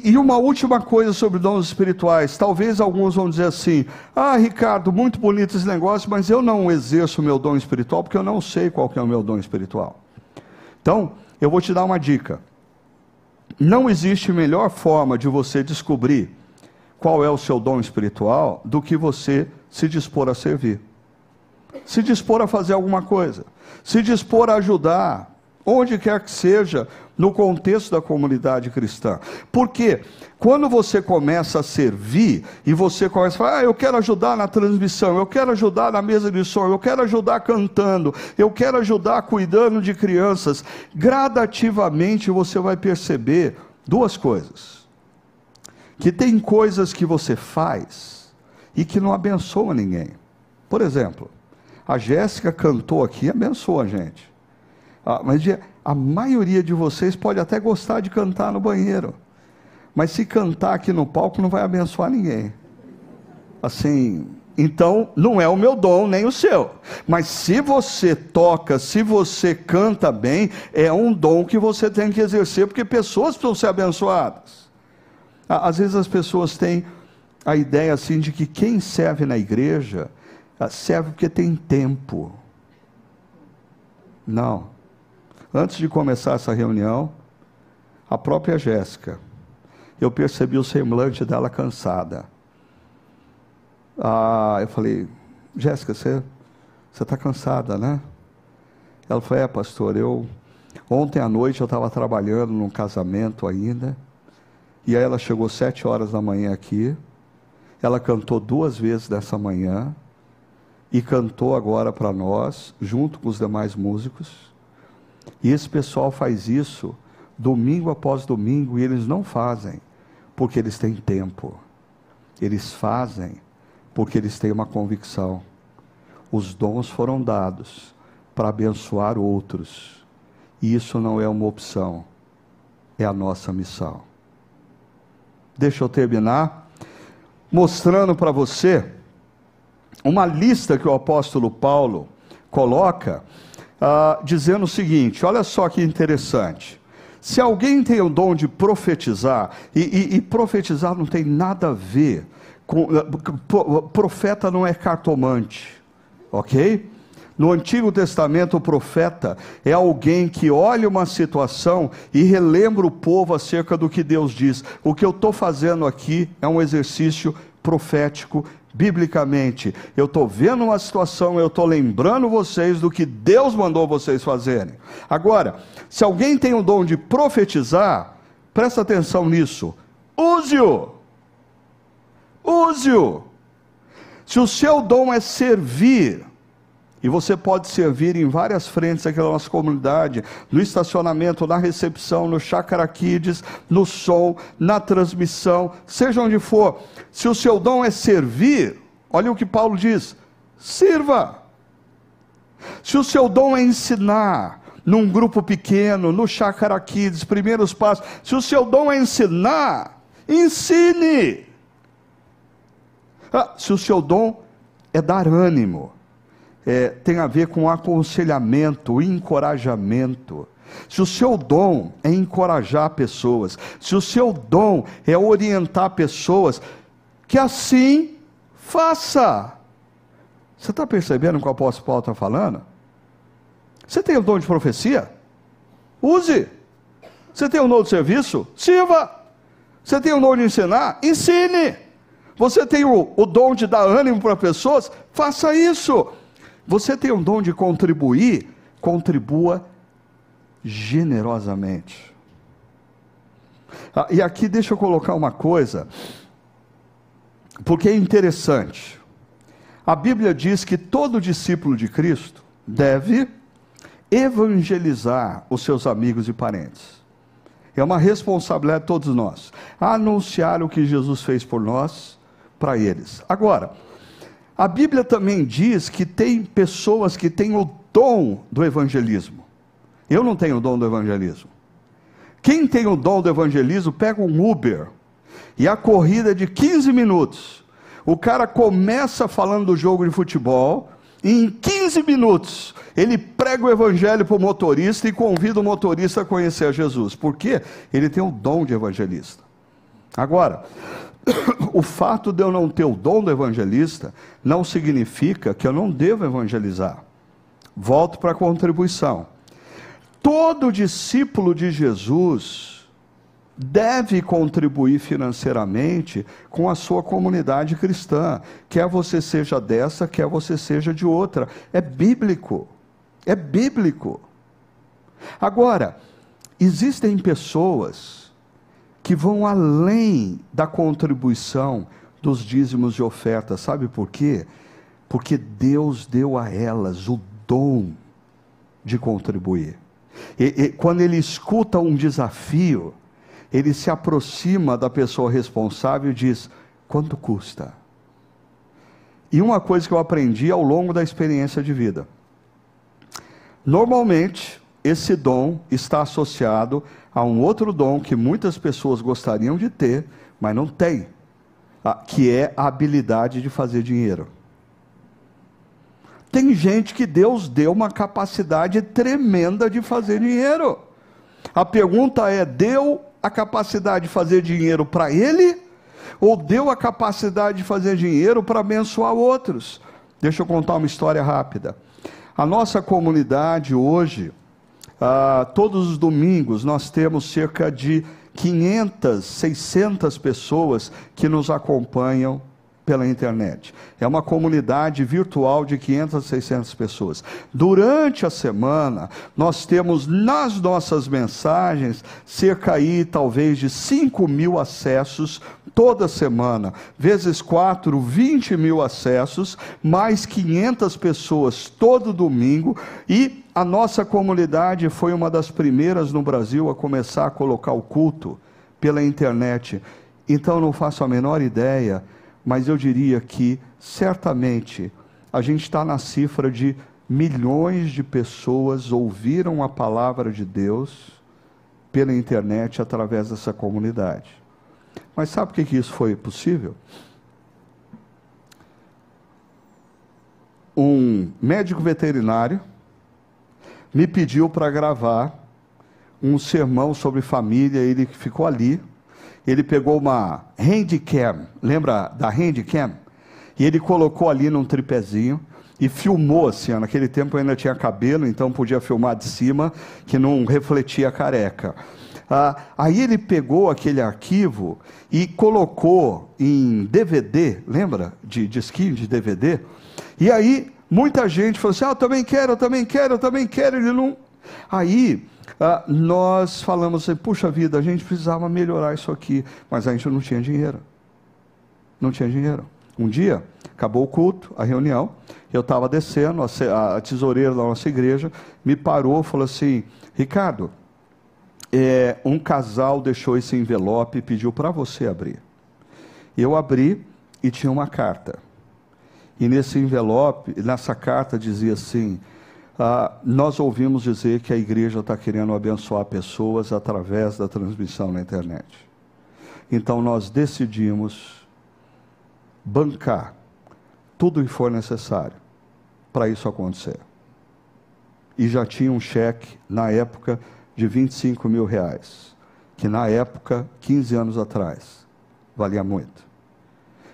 e, e, uma última coisa sobre dons espirituais. Talvez alguns vão dizer assim: Ah, Ricardo, muito bonito esse negócio, mas eu não exerço o meu dom espiritual porque eu não sei qual é o meu dom espiritual. Então, eu vou te dar uma dica. Não existe melhor forma de você descobrir qual é o seu dom espiritual do que você se dispor a servir. Se dispor a fazer alguma coisa. Se dispor a ajudar onde quer que seja, no contexto da comunidade cristã. Porque quando você começa a servir e você começa a falar, ah, eu quero ajudar na transmissão, eu quero ajudar na mesa de som, eu quero ajudar cantando, eu quero ajudar cuidando de crianças, gradativamente você vai perceber duas coisas. Que tem coisas que você faz e que não abençoa ninguém. Por exemplo, a Jéssica cantou aqui e abençoou a gente. Ah, mas a maioria de vocês pode até gostar de cantar no banheiro, mas se cantar aqui no palco não vai abençoar ninguém. Assim, então não é o meu dom nem o seu. Mas se você toca, se você canta bem, é um dom que você tem que exercer, porque pessoas precisam ser abençoadas. Às vezes as pessoas têm a ideia assim de que quem serve na igreja ah, serve porque tem tempo. Não. Antes de começar essa reunião, a própria Jéssica, eu percebi o semblante dela cansada. Ah, eu falei, Jéssica, você está cansada, né? Ela falou, é pastor, eu ontem à noite eu estava trabalhando num casamento ainda, e aí ela chegou sete horas da manhã aqui, ela cantou duas vezes dessa manhã, e cantou agora para nós, junto com os demais músicos, e esse pessoal faz isso domingo após domingo e eles não fazem porque eles têm tempo. Eles fazem porque eles têm uma convicção. Os dons foram dados para abençoar outros. E isso não é uma opção, é a nossa missão. Deixa eu terminar mostrando para você uma lista que o apóstolo Paulo coloca ah, dizendo o seguinte: olha só que interessante. Se alguém tem o dom de profetizar, e, e, e profetizar não tem nada a ver com. Ah, profeta não é cartomante, ok? No Antigo Testamento, o profeta é alguém que olha uma situação e relembra o povo acerca do que Deus diz. O que eu estou fazendo aqui é um exercício profético biblicamente. Eu estou vendo uma situação, eu estou lembrando vocês do que Deus mandou vocês fazerem. Agora, se alguém tem o dom de profetizar, presta atenção nisso. Use-o. Use-o. Se o seu dom é servir, e você pode servir em várias frentes aqui na nossa comunidade, no estacionamento, na recepção, no Chácara Kids, no som, na transmissão, seja onde for. Se o seu dom é servir, olha o que Paulo diz: sirva. Se o seu dom é ensinar, num grupo pequeno, no Chácara Kids, primeiros passos, se o seu dom é ensinar, ensine. Ah, se o seu dom é dar ânimo, é, tem a ver com aconselhamento, encorajamento. Se o seu dom é encorajar pessoas, se o seu dom é orientar pessoas, que assim faça. Você está percebendo o que o apóstolo Paulo está falando? Você tem o dom de profecia? Use. Você tem o dom de serviço? Sirva. Você tem o dom de ensinar? Ensine. Você tem o, o dom de dar ânimo para pessoas? Faça isso. Você tem um dom de contribuir? Contribua generosamente. Ah, e aqui deixa eu colocar uma coisa, porque é interessante. A Bíblia diz que todo discípulo de Cristo deve evangelizar os seus amigos e parentes. É uma responsabilidade de todos nós. Anunciar o que Jesus fez por nós para eles. Agora, a Bíblia também diz que tem pessoas que têm o dom do evangelismo. Eu não tenho o dom do evangelismo. Quem tem o dom do evangelismo pega um Uber e a corrida é de 15 minutos. O cara começa falando do jogo de futebol, e em 15 minutos ele prega o evangelho para o motorista e convida o motorista a conhecer a Jesus. Por quê? Ele tem o dom de evangelista. Agora, o fato de eu não ter o dom do evangelista não significa que eu não devo evangelizar. Volto para a contribuição. Todo discípulo de Jesus deve contribuir financeiramente com a sua comunidade cristã, quer você seja dessa, quer você seja de outra. É bíblico. É bíblico. Agora, existem pessoas que vão além da contribuição dos dízimos de oferta. Sabe por quê? Porque Deus deu a elas o dom de contribuir. E, e, quando ele escuta um desafio, ele se aproxima da pessoa responsável e diz: quanto custa? E uma coisa que eu aprendi ao longo da experiência de vida: normalmente, esse dom está associado a um outro dom que muitas pessoas gostariam de ter, mas não tem, que é a habilidade de fazer dinheiro. Tem gente que Deus deu uma capacidade tremenda de fazer dinheiro. A pergunta é: deu a capacidade de fazer dinheiro para ele? Ou deu a capacidade de fazer dinheiro para abençoar outros? Deixa eu contar uma história rápida. A nossa comunidade hoje, ah, todos os domingos, nós temos cerca de 500, 600 pessoas que nos acompanham pela internet. É uma comunidade virtual de 500 a 600 pessoas. Durante a semana, nós temos nas nossas mensagens cerca aí, talvez, de 5 mil acessos toda semana. Vezes 4, 20 mil acessos, mais 500 pessoas todo domingo. E a nossa comunidade foi uma das primeiras no Brasil a começar a colocar o culto pela internet. Então, não faço a menor ideia mas eu diria que certamente a gente está na cifra de milhões de pessoas ouviram a palavra de Deus pela internet através dessa comunidade. Mas sabe por que isso foi possível? Um médico veterinário me pediu para gravar um sermão sobre família, ele ficou ali ele pegou uma handcam, lembra da handcam? E ele colocou ali num tripézinho e filmou assim, ó, naquele tempo ainda tinha cabelo, então podia filmar de cima, que não refletia a careca. Ah, aí ele pegou aquele arquivo e colocou em DVD, lembra? De disquinho de DVD. E aí muita gente falou assim: ah, eu também quero, eu também quero, eu também quero. Ele não. Aí ah, nós falamos assim, puxa vida, a gente precisava melhorar isso aqui, mas a gente não tinha dinheiro. Não tinha dinheiro. Um dia, acabou o culto, a reunião, eu estava descendo, a, tesoureira da nossa igreja me parou e falou assim, Ricardo, é, um casal deixou esse envelope e pediu para você abrir. Eu abri e tinha uma carta. E nesse envelope, nessa carta dizia assim, ah, nós ouvimos dizer que a igreja está querendo abençoar pessoas através da transmissão na internet. Então nós decidimos bancar tudo que for necessário para isso acontecer. E já tinha um cheque, na época, de 25 mil reais, que na época, 15 anos atrás, valia muito.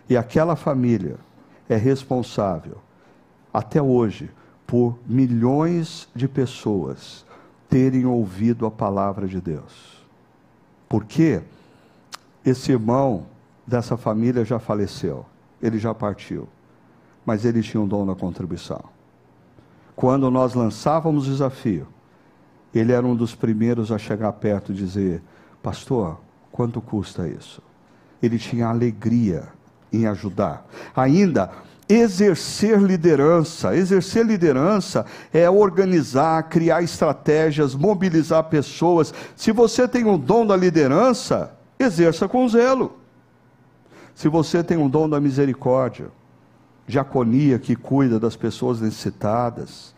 E aquela família é responsável, até hoje, por milhões de pessoas terem ouvido a palavra de Deus. Porque esse irmão dessa família já faleceu, ele já partiu, mas ele tinha um dom na contribuição. Quando nós lançávamos o desafio, ele era um dos primeiros a chegar perto e dizer: Pastor, quanto custa isso? Ele tinha alegria em ajudar. Ainda exercer liderança. Exercer liderança é organizar, criar estratégias, mobilizar pessoas. Se você tem o dom da liderança, exerça com zelo. Se você tem o dom da misericórdia, diaconia que cuida das pessoas necessitadas,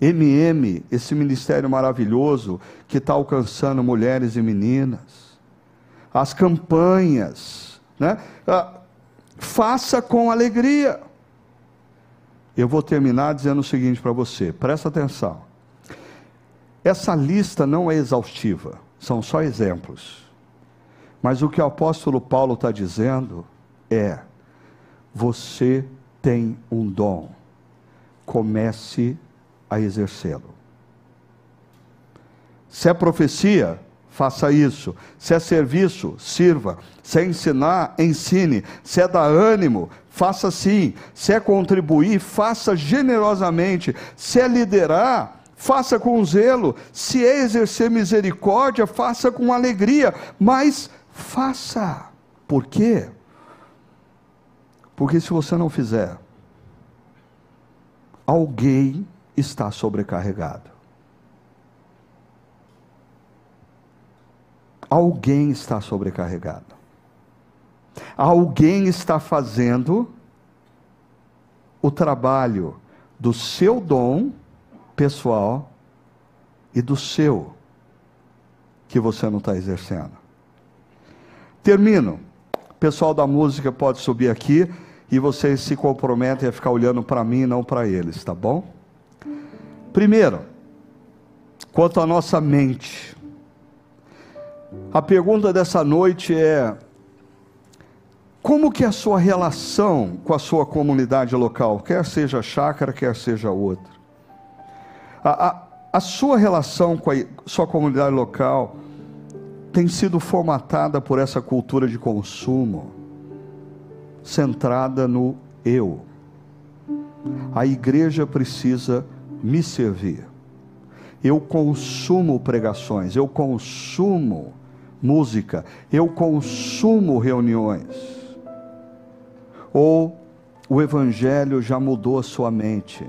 MM, esse ministério maravilhoso que está alcançando mulheres e meninas, as campanhas, né? Faça com alegria. Eu vou terminar dizendo o seguinte para você, presta atenção. Essa lista não é exaustiva, são só exemplos. Mas o que o apóstolo Paulo está dizendo é: você tem um dom, comece a exercê-lo. Se é profecia, faça isso. Se é serviço, sirva. Se é ensinar, ensine. Se é dar ânimo, faça sim. Se é contribuir, faça generosamente. Se é liderar, faça com zelo. Se é exercer misericórdia, faça com alegria, mas faça. Por quê? Porque se você não fizer, alguém está sobrecarregado. Alguém está sobrecarregado. Alguém está fazendo o trabalho do seu dom pessoal e do seu que você não está exercendo. Termino. Pessoal da música pode subir aqui e vocês se comprometem a ficar olhando para mim e não para eles, tá bom? Primeiro, quanto à nossa mente. A pergunta dessa noite é: como que é a sua relação com a sua comunidade local, quer seja chácara, quer seja outra? A, a, a sua relação com a sua comunidade local tem sido formatada por essa cultura de consumo, centrada no eu. A igreja precisa me servir. Eu consumo pregações, eu consumo música, eu consumo reuniões ou o Evangelho já mudou a sua mente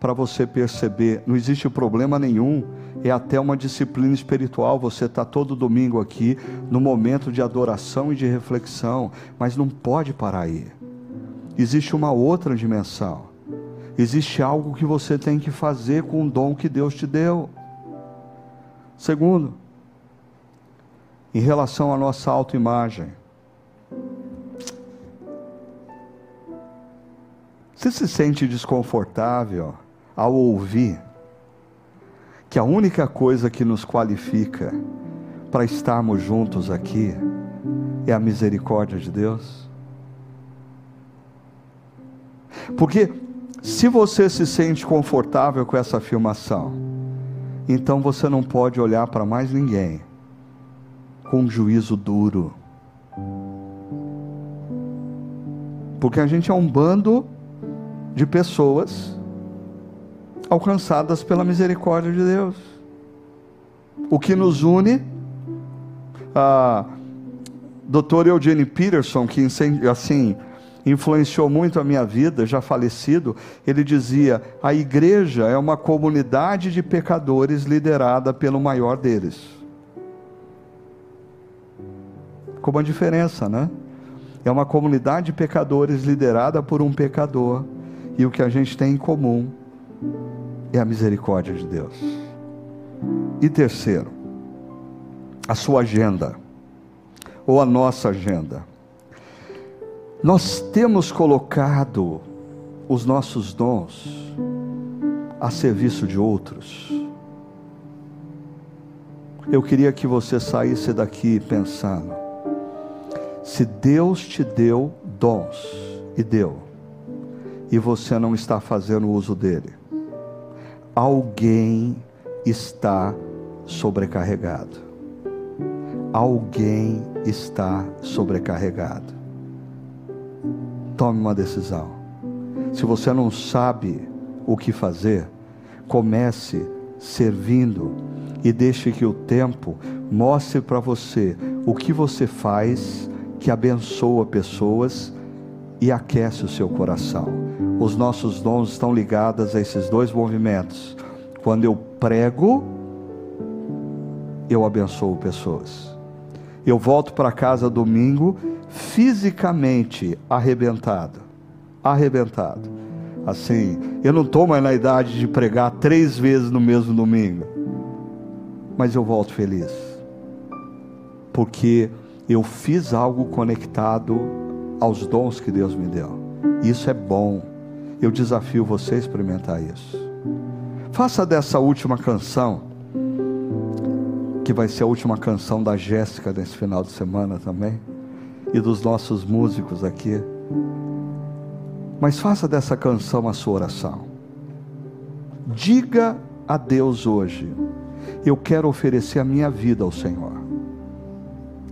para você perceber, não existe problema nenhum, é até uma disciplina espiritual. Você está todo domingo aqui, no momento de adoração e de reflexão, mas não pode parar aí. Existe uma outra dimensão, existe algo que você tem que fazer com o dom que Deus te deu. Segundo, em relação à nossa autoimagem, Você se sente desconfortável ao ouvir que a única coisa que nos qualifica para estarmos juntos aqui é a misericórdia de Deus? Porque se você se sente confortável com essa afirmação, então você não pode olhar para mais ninguém com juízo duro. Porque a gente é um bando de pessoas alcançadas pela misericórdia de Deus. O que nos une, a doutor Eugene Peterson, que assim influenciou muito a minha vida, já falecido, ele dizia: a igreja é uma comunidade de pecadores liderada pelo maior deles. Como a diferença, né? É uma comunidade de pecadores liderada por um pecador e o que a gente tem em comum é a misericórdia de Deus. E terceiro, a sua agenda, ou a nossa agenda. Nós temos colocado os nossos dons a serviço de outros. Eu queria que você saísse daqui pensando: se Deus te deu dons, e deu, e você não está fazendo uso dele. Alguém está sobrecarregado. Alguém está sobrecarregado. Tome uma decisão. Se você não sabe o que fazer, comece servindo e deixe que o tempo mostre para você o que você faz que abençoa pessoas e aquece o seu coração. Os nossos dons estão ligados a esses dois movimentos. Quando eu prego, eu abençoo pessoas. Eu volto para casa domingo fisicamente arrebentado. Arrebentado. Assim, eu não estou mais na idade de pregar três vezes no mesmo domingo. Mas eu volto feliz. Porque eu fiz algo conectado aos dons que Deus me deu. Isso é bom. Eu desafio você a experimentar isso. Faça dessa última canção, que vai ser a última canção da Jéssica nesse final de semana também, e dos nossos músicos aqui. Mas faça dessa canção a sua oração. Diga a Deus hoje: Eu quero oferecer a minha vida ao Senhor,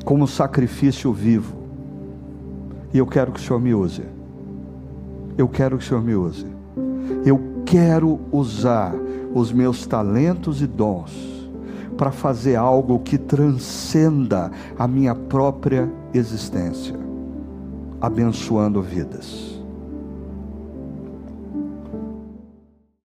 como sacrifício vivo. E eu quero que o Senhor me use. Eu quero que o Senhor me use. Eu quero usar os meus talentos e dons para fazer algo que transcenda a minha própria existência, abençoando vidas.